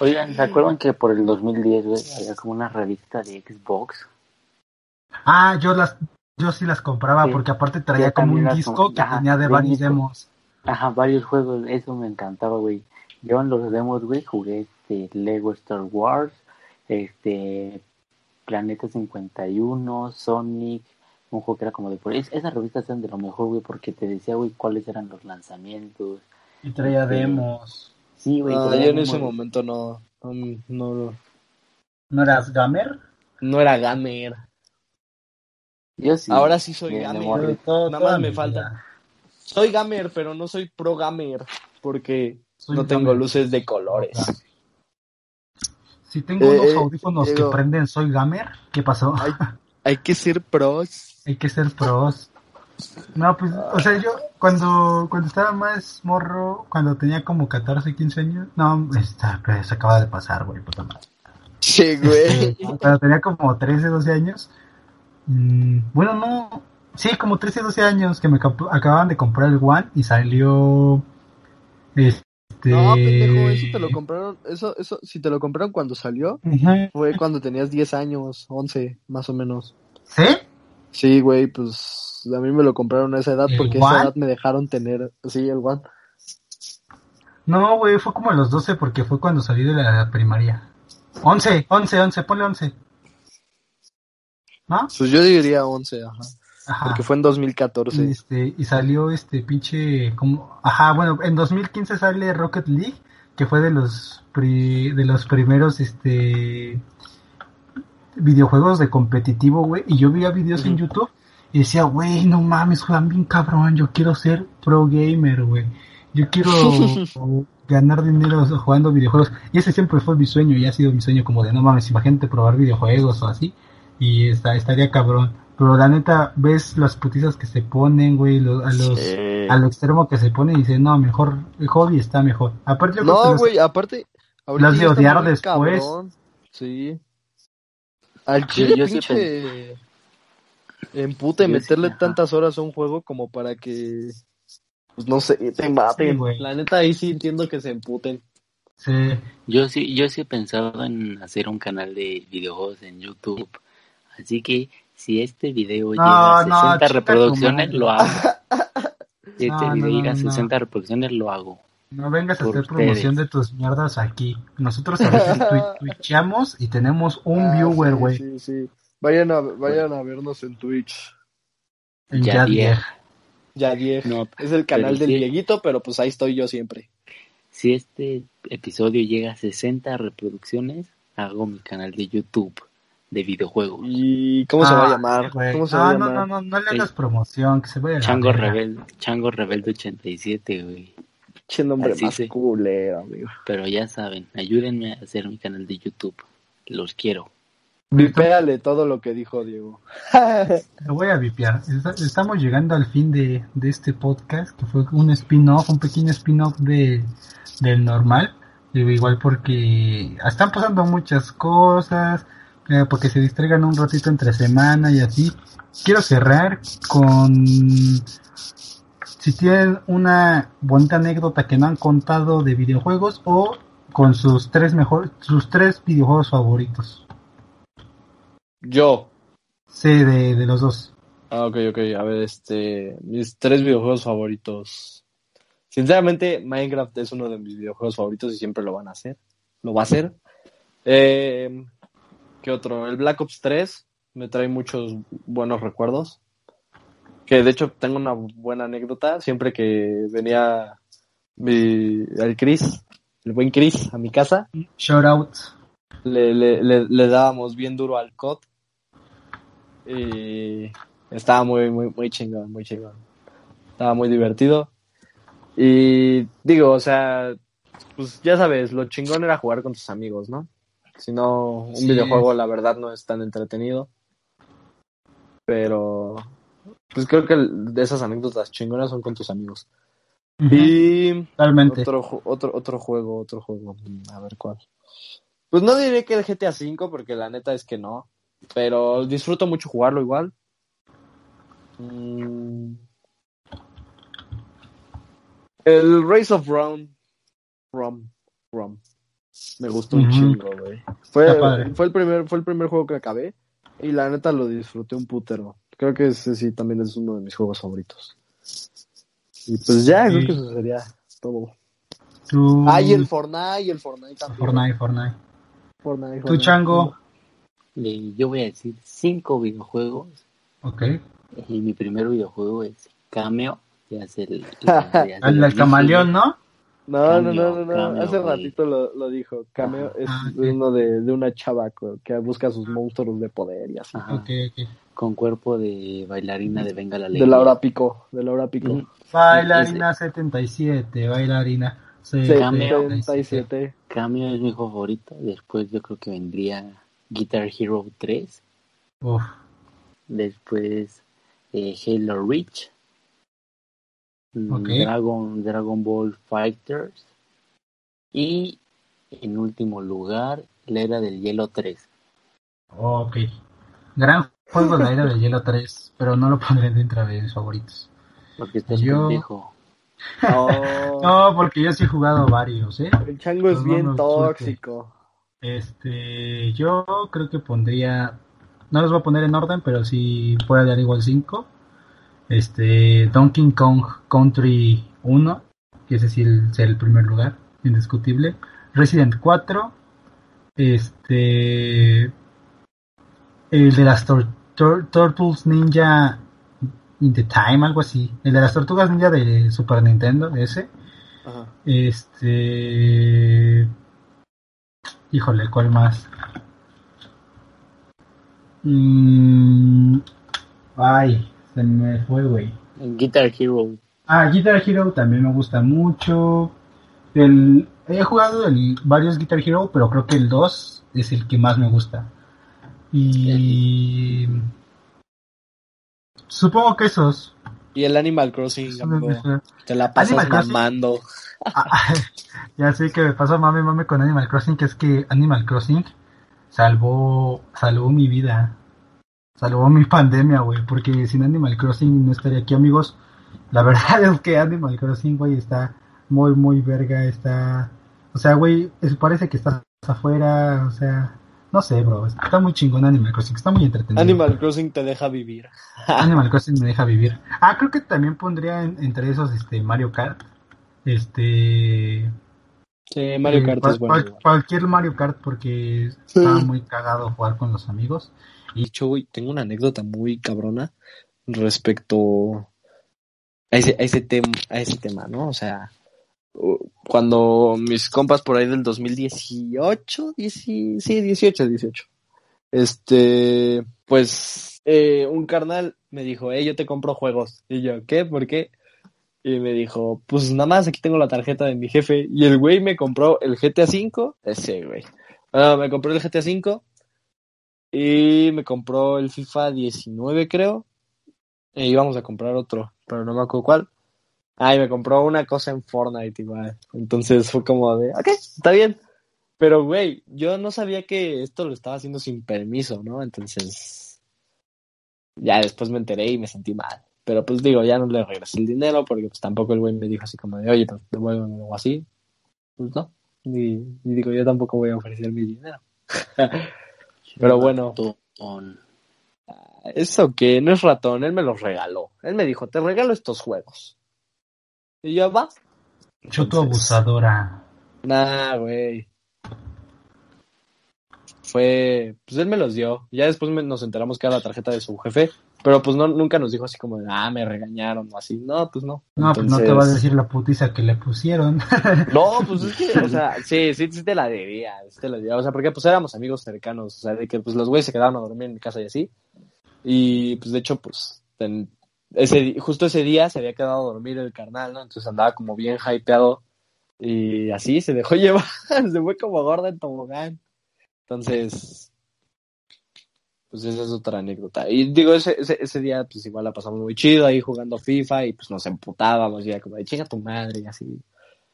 Oigan, ¿se acuerdan que por el 2010, güey, había como una revista de Xbox? Ah, yo las, yo sí las compraba Sí. porque aparte traía como un disco que tenía de un varios disco. demos. Ajá, varios juegos, eso me encantaba, güey. Yo en los demos, güey, jugué este Lego Star Wars, este Planeta 51, Sonic, un juego que era como de por es- esas revistas eran de lo mejor, güey, porque te decía, güey, cuáles eran los lanzamientos. Y traía Este, demos. Sí, güey. No, traía yo en demos, ese momento no, no, no, ¿No eras gamer? no era gamer. Yo sí. Ahora sí soy gamer. Nada más me falta. Soy gamer, pero no soy pro gamer porque Soy no tengo luces de colores. Si tengo Eh, unos eh, audífonos que prenden Soy Gamer, ¿qué pasó? Hay, [LAUGHS] hay que ser pros. Hay que ser pros. No, pues, o sea, yo cuando, cuando estaba más morro, cuando tenía como 14, 15 años, no, está, se acaba de pasar, güey, puta madre. Sí, güey. Este, cuando tenía como 13, 12 años, mm, bueno, no, sí, como 13, 12 años que me acababan de comprar el One y salió, este... No, pendejo, eso te lo compraron, eso, eso, si te lo compraron cuando salió, fue cuando tenías 10 años, 11, más o menos. ¿Sí? Sí, güey, pues a mí me lo compraron a esa edad ¿El porque a esa edad me dejaron tener, sí, el One. No, güey, fue como a los 12 porque fue cuando salí de la primaria. 11, 11, 11, ponle 11. ¿No? Pues yo diría 11, ajá. Ajá. Porque fue en 2014. Este, y salió este pinche como ajá, bueno, en 2015 sale Rocket League, que fue de los pri- de los primeros este videojuegos de competitivo, güey, y yo veía videos en. YouTube y decía, "Güey, no mames, juegan bien cabrón, yo quiero ser pro gamer, güey. Yo quiero [LAUGHS] ganar dinero jugando videojuegos." Y ese siempre fue mi sueño y ha sido mi sueño como de, "No mames, imagínate probar videojuegos o así." Y está estaría cabrón. Pero la neta, ves las putizas que se ponen, güey, lo- a los Sí. a lo extremo que se ponen y dicen, no, mejor, el hobby está mejor. Aparte, yo creo que No, los- güey, aparte. las de odiar después. cabrón. Sí. Al chile, yo pinche. Empute sí, meterle tantas horas a un juego como para que. Pues no sé, te Sí, maten. güey. La neta, ahí sí entiendo que se emputen. Sí. Yo sí, yo sí he pensado en hacer un canal de videojuegos en YouTube. Así que si este video No, llega a no, 60 chinga tu reproducciones, lo hago. [LAUGHS] Si este No, video no, llega a no. 60 reproducciones, lo hago. No vengas a Por hacer promoción de ustedes. tus mierdas aquí. Nosotros a veces twi- [LAUGHS] twitchamos y tenemos un Ah, viewer, güey. Sí, sí. Vayan a, vayan a vernos en Twitch. en Ya Yadier. Ya 10. No, es el canal del sí. Dieguito, pero pues ahí estoy yo siempre. Si este episodio llega a 60 reproducciones, hago mi canal de YouTube de videojuegos. ¿Y cómo se va a Ah, llamar? ¿Cómo se no, va a no, llamar? no, no, no le hagas promoción, que se vaya a Chango. Rebelde, Chango Rebelde 87, güey. Che nombre más culero, amigo. Pero ya saben, ayúdenme a hacer mi canal de YouTube. Los quiero. Vipéale todo lo que dijo Diego. [LAUGHS] Lo voy a vipear. Estamos llegando al fin de, de este podcast, que fue un spin-off, un pequeño spin-off de, del normal. Igual porque están pasando muchas cosas, eh, porque se distraigan un ratito entre semana y así. Quiero cerrar con si tienen una bonita anécdota que no han contado de videojuegos o con sus tres mejores, sus tres videojuegos favoritos. Yo. Sí, de, de los dos. Ah, ok, ok. A ver, este, mis tres videojuegos favoritos. Sinceramente, Minecraft es uno de mis videojuegos favoritos y siempre lo van a hacer. Lo va a hacer. Eh, ¿Qué otro? El Black Ops 3 me trae muchos buenos recuerdos. Que de hecho tengo una buena anécdota. Siempre que venía mi, el Chris, el buen Chris, a mi casa. Shout out. Le, le, le, dábamos bien duro al COD. Y estaba muy, muy, muy chingón, muy chingón. Estaba muy divertido. Y digo, o sea, pues ya sabes, lo chingón era jugar con tus amigos, ¿no? Si no, un videojuego la verdad no es tan entretenido. Pero, pues creo que de esas anécdotas chingonas son con tus amigos. Y Totalmente. Otro, otro, otro juego, otro juego, a ver cuál. Pues no diré que el GTA V, porque la neta es que no. Pero disfruto mucho jugarlo igual. Mm. El Race of Rome. Rom. Rom. Me gustó un chingo, güey. Fue, fue, el primer, fue el primer juego que acabé. Y la neta lo disfruté un putero. Creo que ese sí también es uno de mis juegos favoritos. Y pues ya, creo que eso sería todo. Ah, y el Fortnite, y el Fortnite también. Fortnite, Fortnite. Fortnite, ¿Tu chango? yo voy a decir cinco videojuegos. Ok. Y mi primer videojuego es Cameo. Ya es el, [LAUGHS] el, camaleón, ¿no? No, no, no, no, Hace ratito lo, lo dijo. Cameo es ah, uno de, de, una chava que busca sus monstruos de poder y así. Con cuerpo de bailarina de Venga la Ley. De Laura Pico. De Laura Pico. Bailarina 77, bailarina 77. Cameo es mi favorito. Después yo creo que vendría Guitar Hero 3. Después eh, Halo Reach. Mm, Dragon, Dragon Ball Fighters. Y en último lugar, la era del hielo 3. ok. Gran juego la era del hielo 3, pero no lo pondré dentro de mis favoritos. Porque estás yo... viejo. [LAUGHS] No. porque yo sí he jugado varios, ¿eh? El chango es bien tóxico. Este, yo creo que pondría, no los voy a poner en orden, pero si puede dar igual 5. Este, Donkey Kong Country 1, que ese sí es el primer lugar, indiscutible. Resident 4, este, el de las Turtles Ninja in the Time, algo así. El de las tortugas ninja de Super Nintendo, ese. Este. Híjole, ¿cuál más? Mm, ay, se me fue, güey. Guitar Hero. Ah, Guitar Hero también me gusta mucho. El, he jugado el, varios Guitar Hero, pero creo que el 2 es el que más me gusta. Y supongo que esos. Y el Animal Crossing, te la pasas mamando. [LAUGHS] ya sé que me pasó mame mame con Animal Crossing, que es que Animal Crossing salvó, salvó mi vida. Salvó mi pandemia, güey, porque sin Animal Crossing no estaría aquí, amigos. La verdad [LAUGHS] es que Animal Crossing, güey, está muy, muy verga, está... O sea, güey, parece que estás afuera, o sea... No sé, bro, está muy chingón Animal Crossing, está muy entretenido. Animal Crossing te deja vivir. [LAUGHS] Animal Crossing me deja vivir. Ah, creo que también pondría entre esos este Mario Kart. Este Sí, Mario eh, Kart es bueno. cualquier Mario Kart porque está muy cagado jugar con los amigos. Y yo, güey, tengo una anécdota muy cabrona respecto a ese, a ese, a ese tema, ¿no? O sea, cuando mis compas por ahí del 2018, sí, 18, 18. Este, pues, eh, un carnal me dijo, eh, yo te compro juegos. Y yo, ¿qué? ¿Por qué? Y me dijo, pues nada más aquí tengo la tarjeta de mi jefe. Y el güey me compró el GTA V. Ese güey. Ah, me compró el GTA V. Y me compró el FIFA 19, creo. Y íbamos a comprar otro, pero no me acuerdo cuál. Ay, me compró una cosa en Fortnite igual. Entonces fue como de, ok, está bien. Pero, güey, yo no sabía que esto lo estaba haciendo sin permiso, ¿no? Entonces, ya después me enteré y me sentí mal. Pero pues digo, ya no le regresé el dinero porque pues tampoco el güey me dijo así como de, oye, pues devuélveme o así. Pues no. Y, digo, yo tampoco voy a ofrecer mi dinero. [LAUGHS] Pero bueno. Eso que no es ratón, él me los regaló. Él me dijo, te regalo estos juegos. Y yo, va. Yo tu abusadora. Nah, güey fue, pues él me los dio. Ya después nos enteramos que era la tarjeta de su jefe, pero pues no, nunca nos dijo así como de, ah, me regañaron o así. No, pues no. No, pues no te va a decir la putiza que le pusieron. [LAUGHS] no, [LAUGHS] pues es que, o sea, sí, sí, sí te la debía, sí te la debía. O sea, porque pues éramos amigos cercanos, o sea, de que pues los güeyes se quedaron a dormir en mi casa y así. Y pues de hecho, pues, ese, justo ese día se había quedado a dormir el carnal, ¿no? Entonces andaba como bien hypeado y así se dejó [LAUGHS] llevar, se fue como gorda en tobogán. Entonces, pues esa es otra anécdota. Y digo, ese, ese, día, pues igual la pasamos muy chido ahí jugando FIFA y pues nos emputábamos ya como de chinga tu madre y así.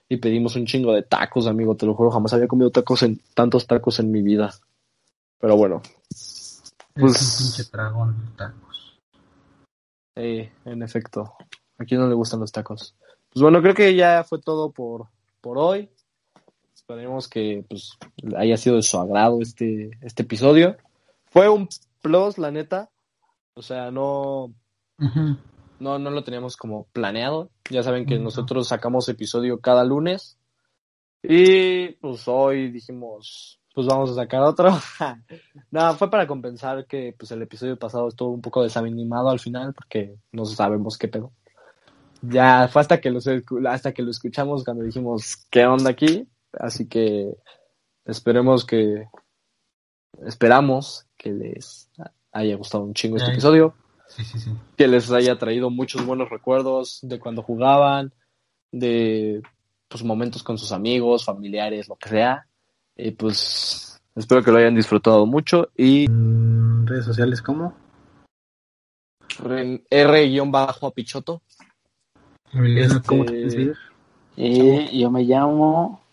Y pedimos un chingo de tacos, amigo, te lo juro, jamás había comido tacos en, tantos tacos en mi vida. Pero bueno. Pues. Un dragón tacos. Sí, en efecto. A quién no le gustan los tacos. Pues bueno, creo que ya fue todo por, por hoy. Esperemos que pues, haya sido de su agrado este, este episodio. Fue un plus, la neta. O sea, no, no, no lo teníamos como planeado. Ya saben que nosotros sacamos episodio cada lunes. Y pues hoy dijimos, pues vamos a sacar otro. [LAUGHS] Nada, fue para compensar que pues el episodio pasado estuvo un poco desanimado al final porque no sabemos qué pedo. Ya fue hasta que, hasta que lo escuchamos cuando dijimos, ¿qué onda aquí? Así que esperemos que, esperamos que les haya gustado un chingo este episodio. Que les haya traído muchos buenos recuerdos de cuando jugaban, de pues momentos con sus amigos, familiares, lo que sea. Y pues espero que lo hayan disfrutado mucho y redes sociales ¿cómo? R-Apichoto. Emiliano, ¿cómo te este, eh, yo me llamo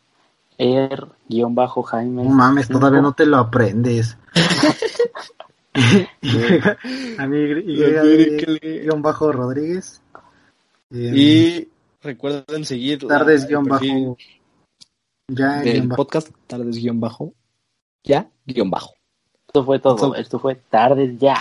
Er-Jaime. No mames, todavía no te lo aprendes. [LAUGHS] a mí, guion bajo Rodríguez. Y recuerden seguir tardes guion bajo ya el podcast tardes guion bajo ya guion bajo esto fue todo esto fue tardes ya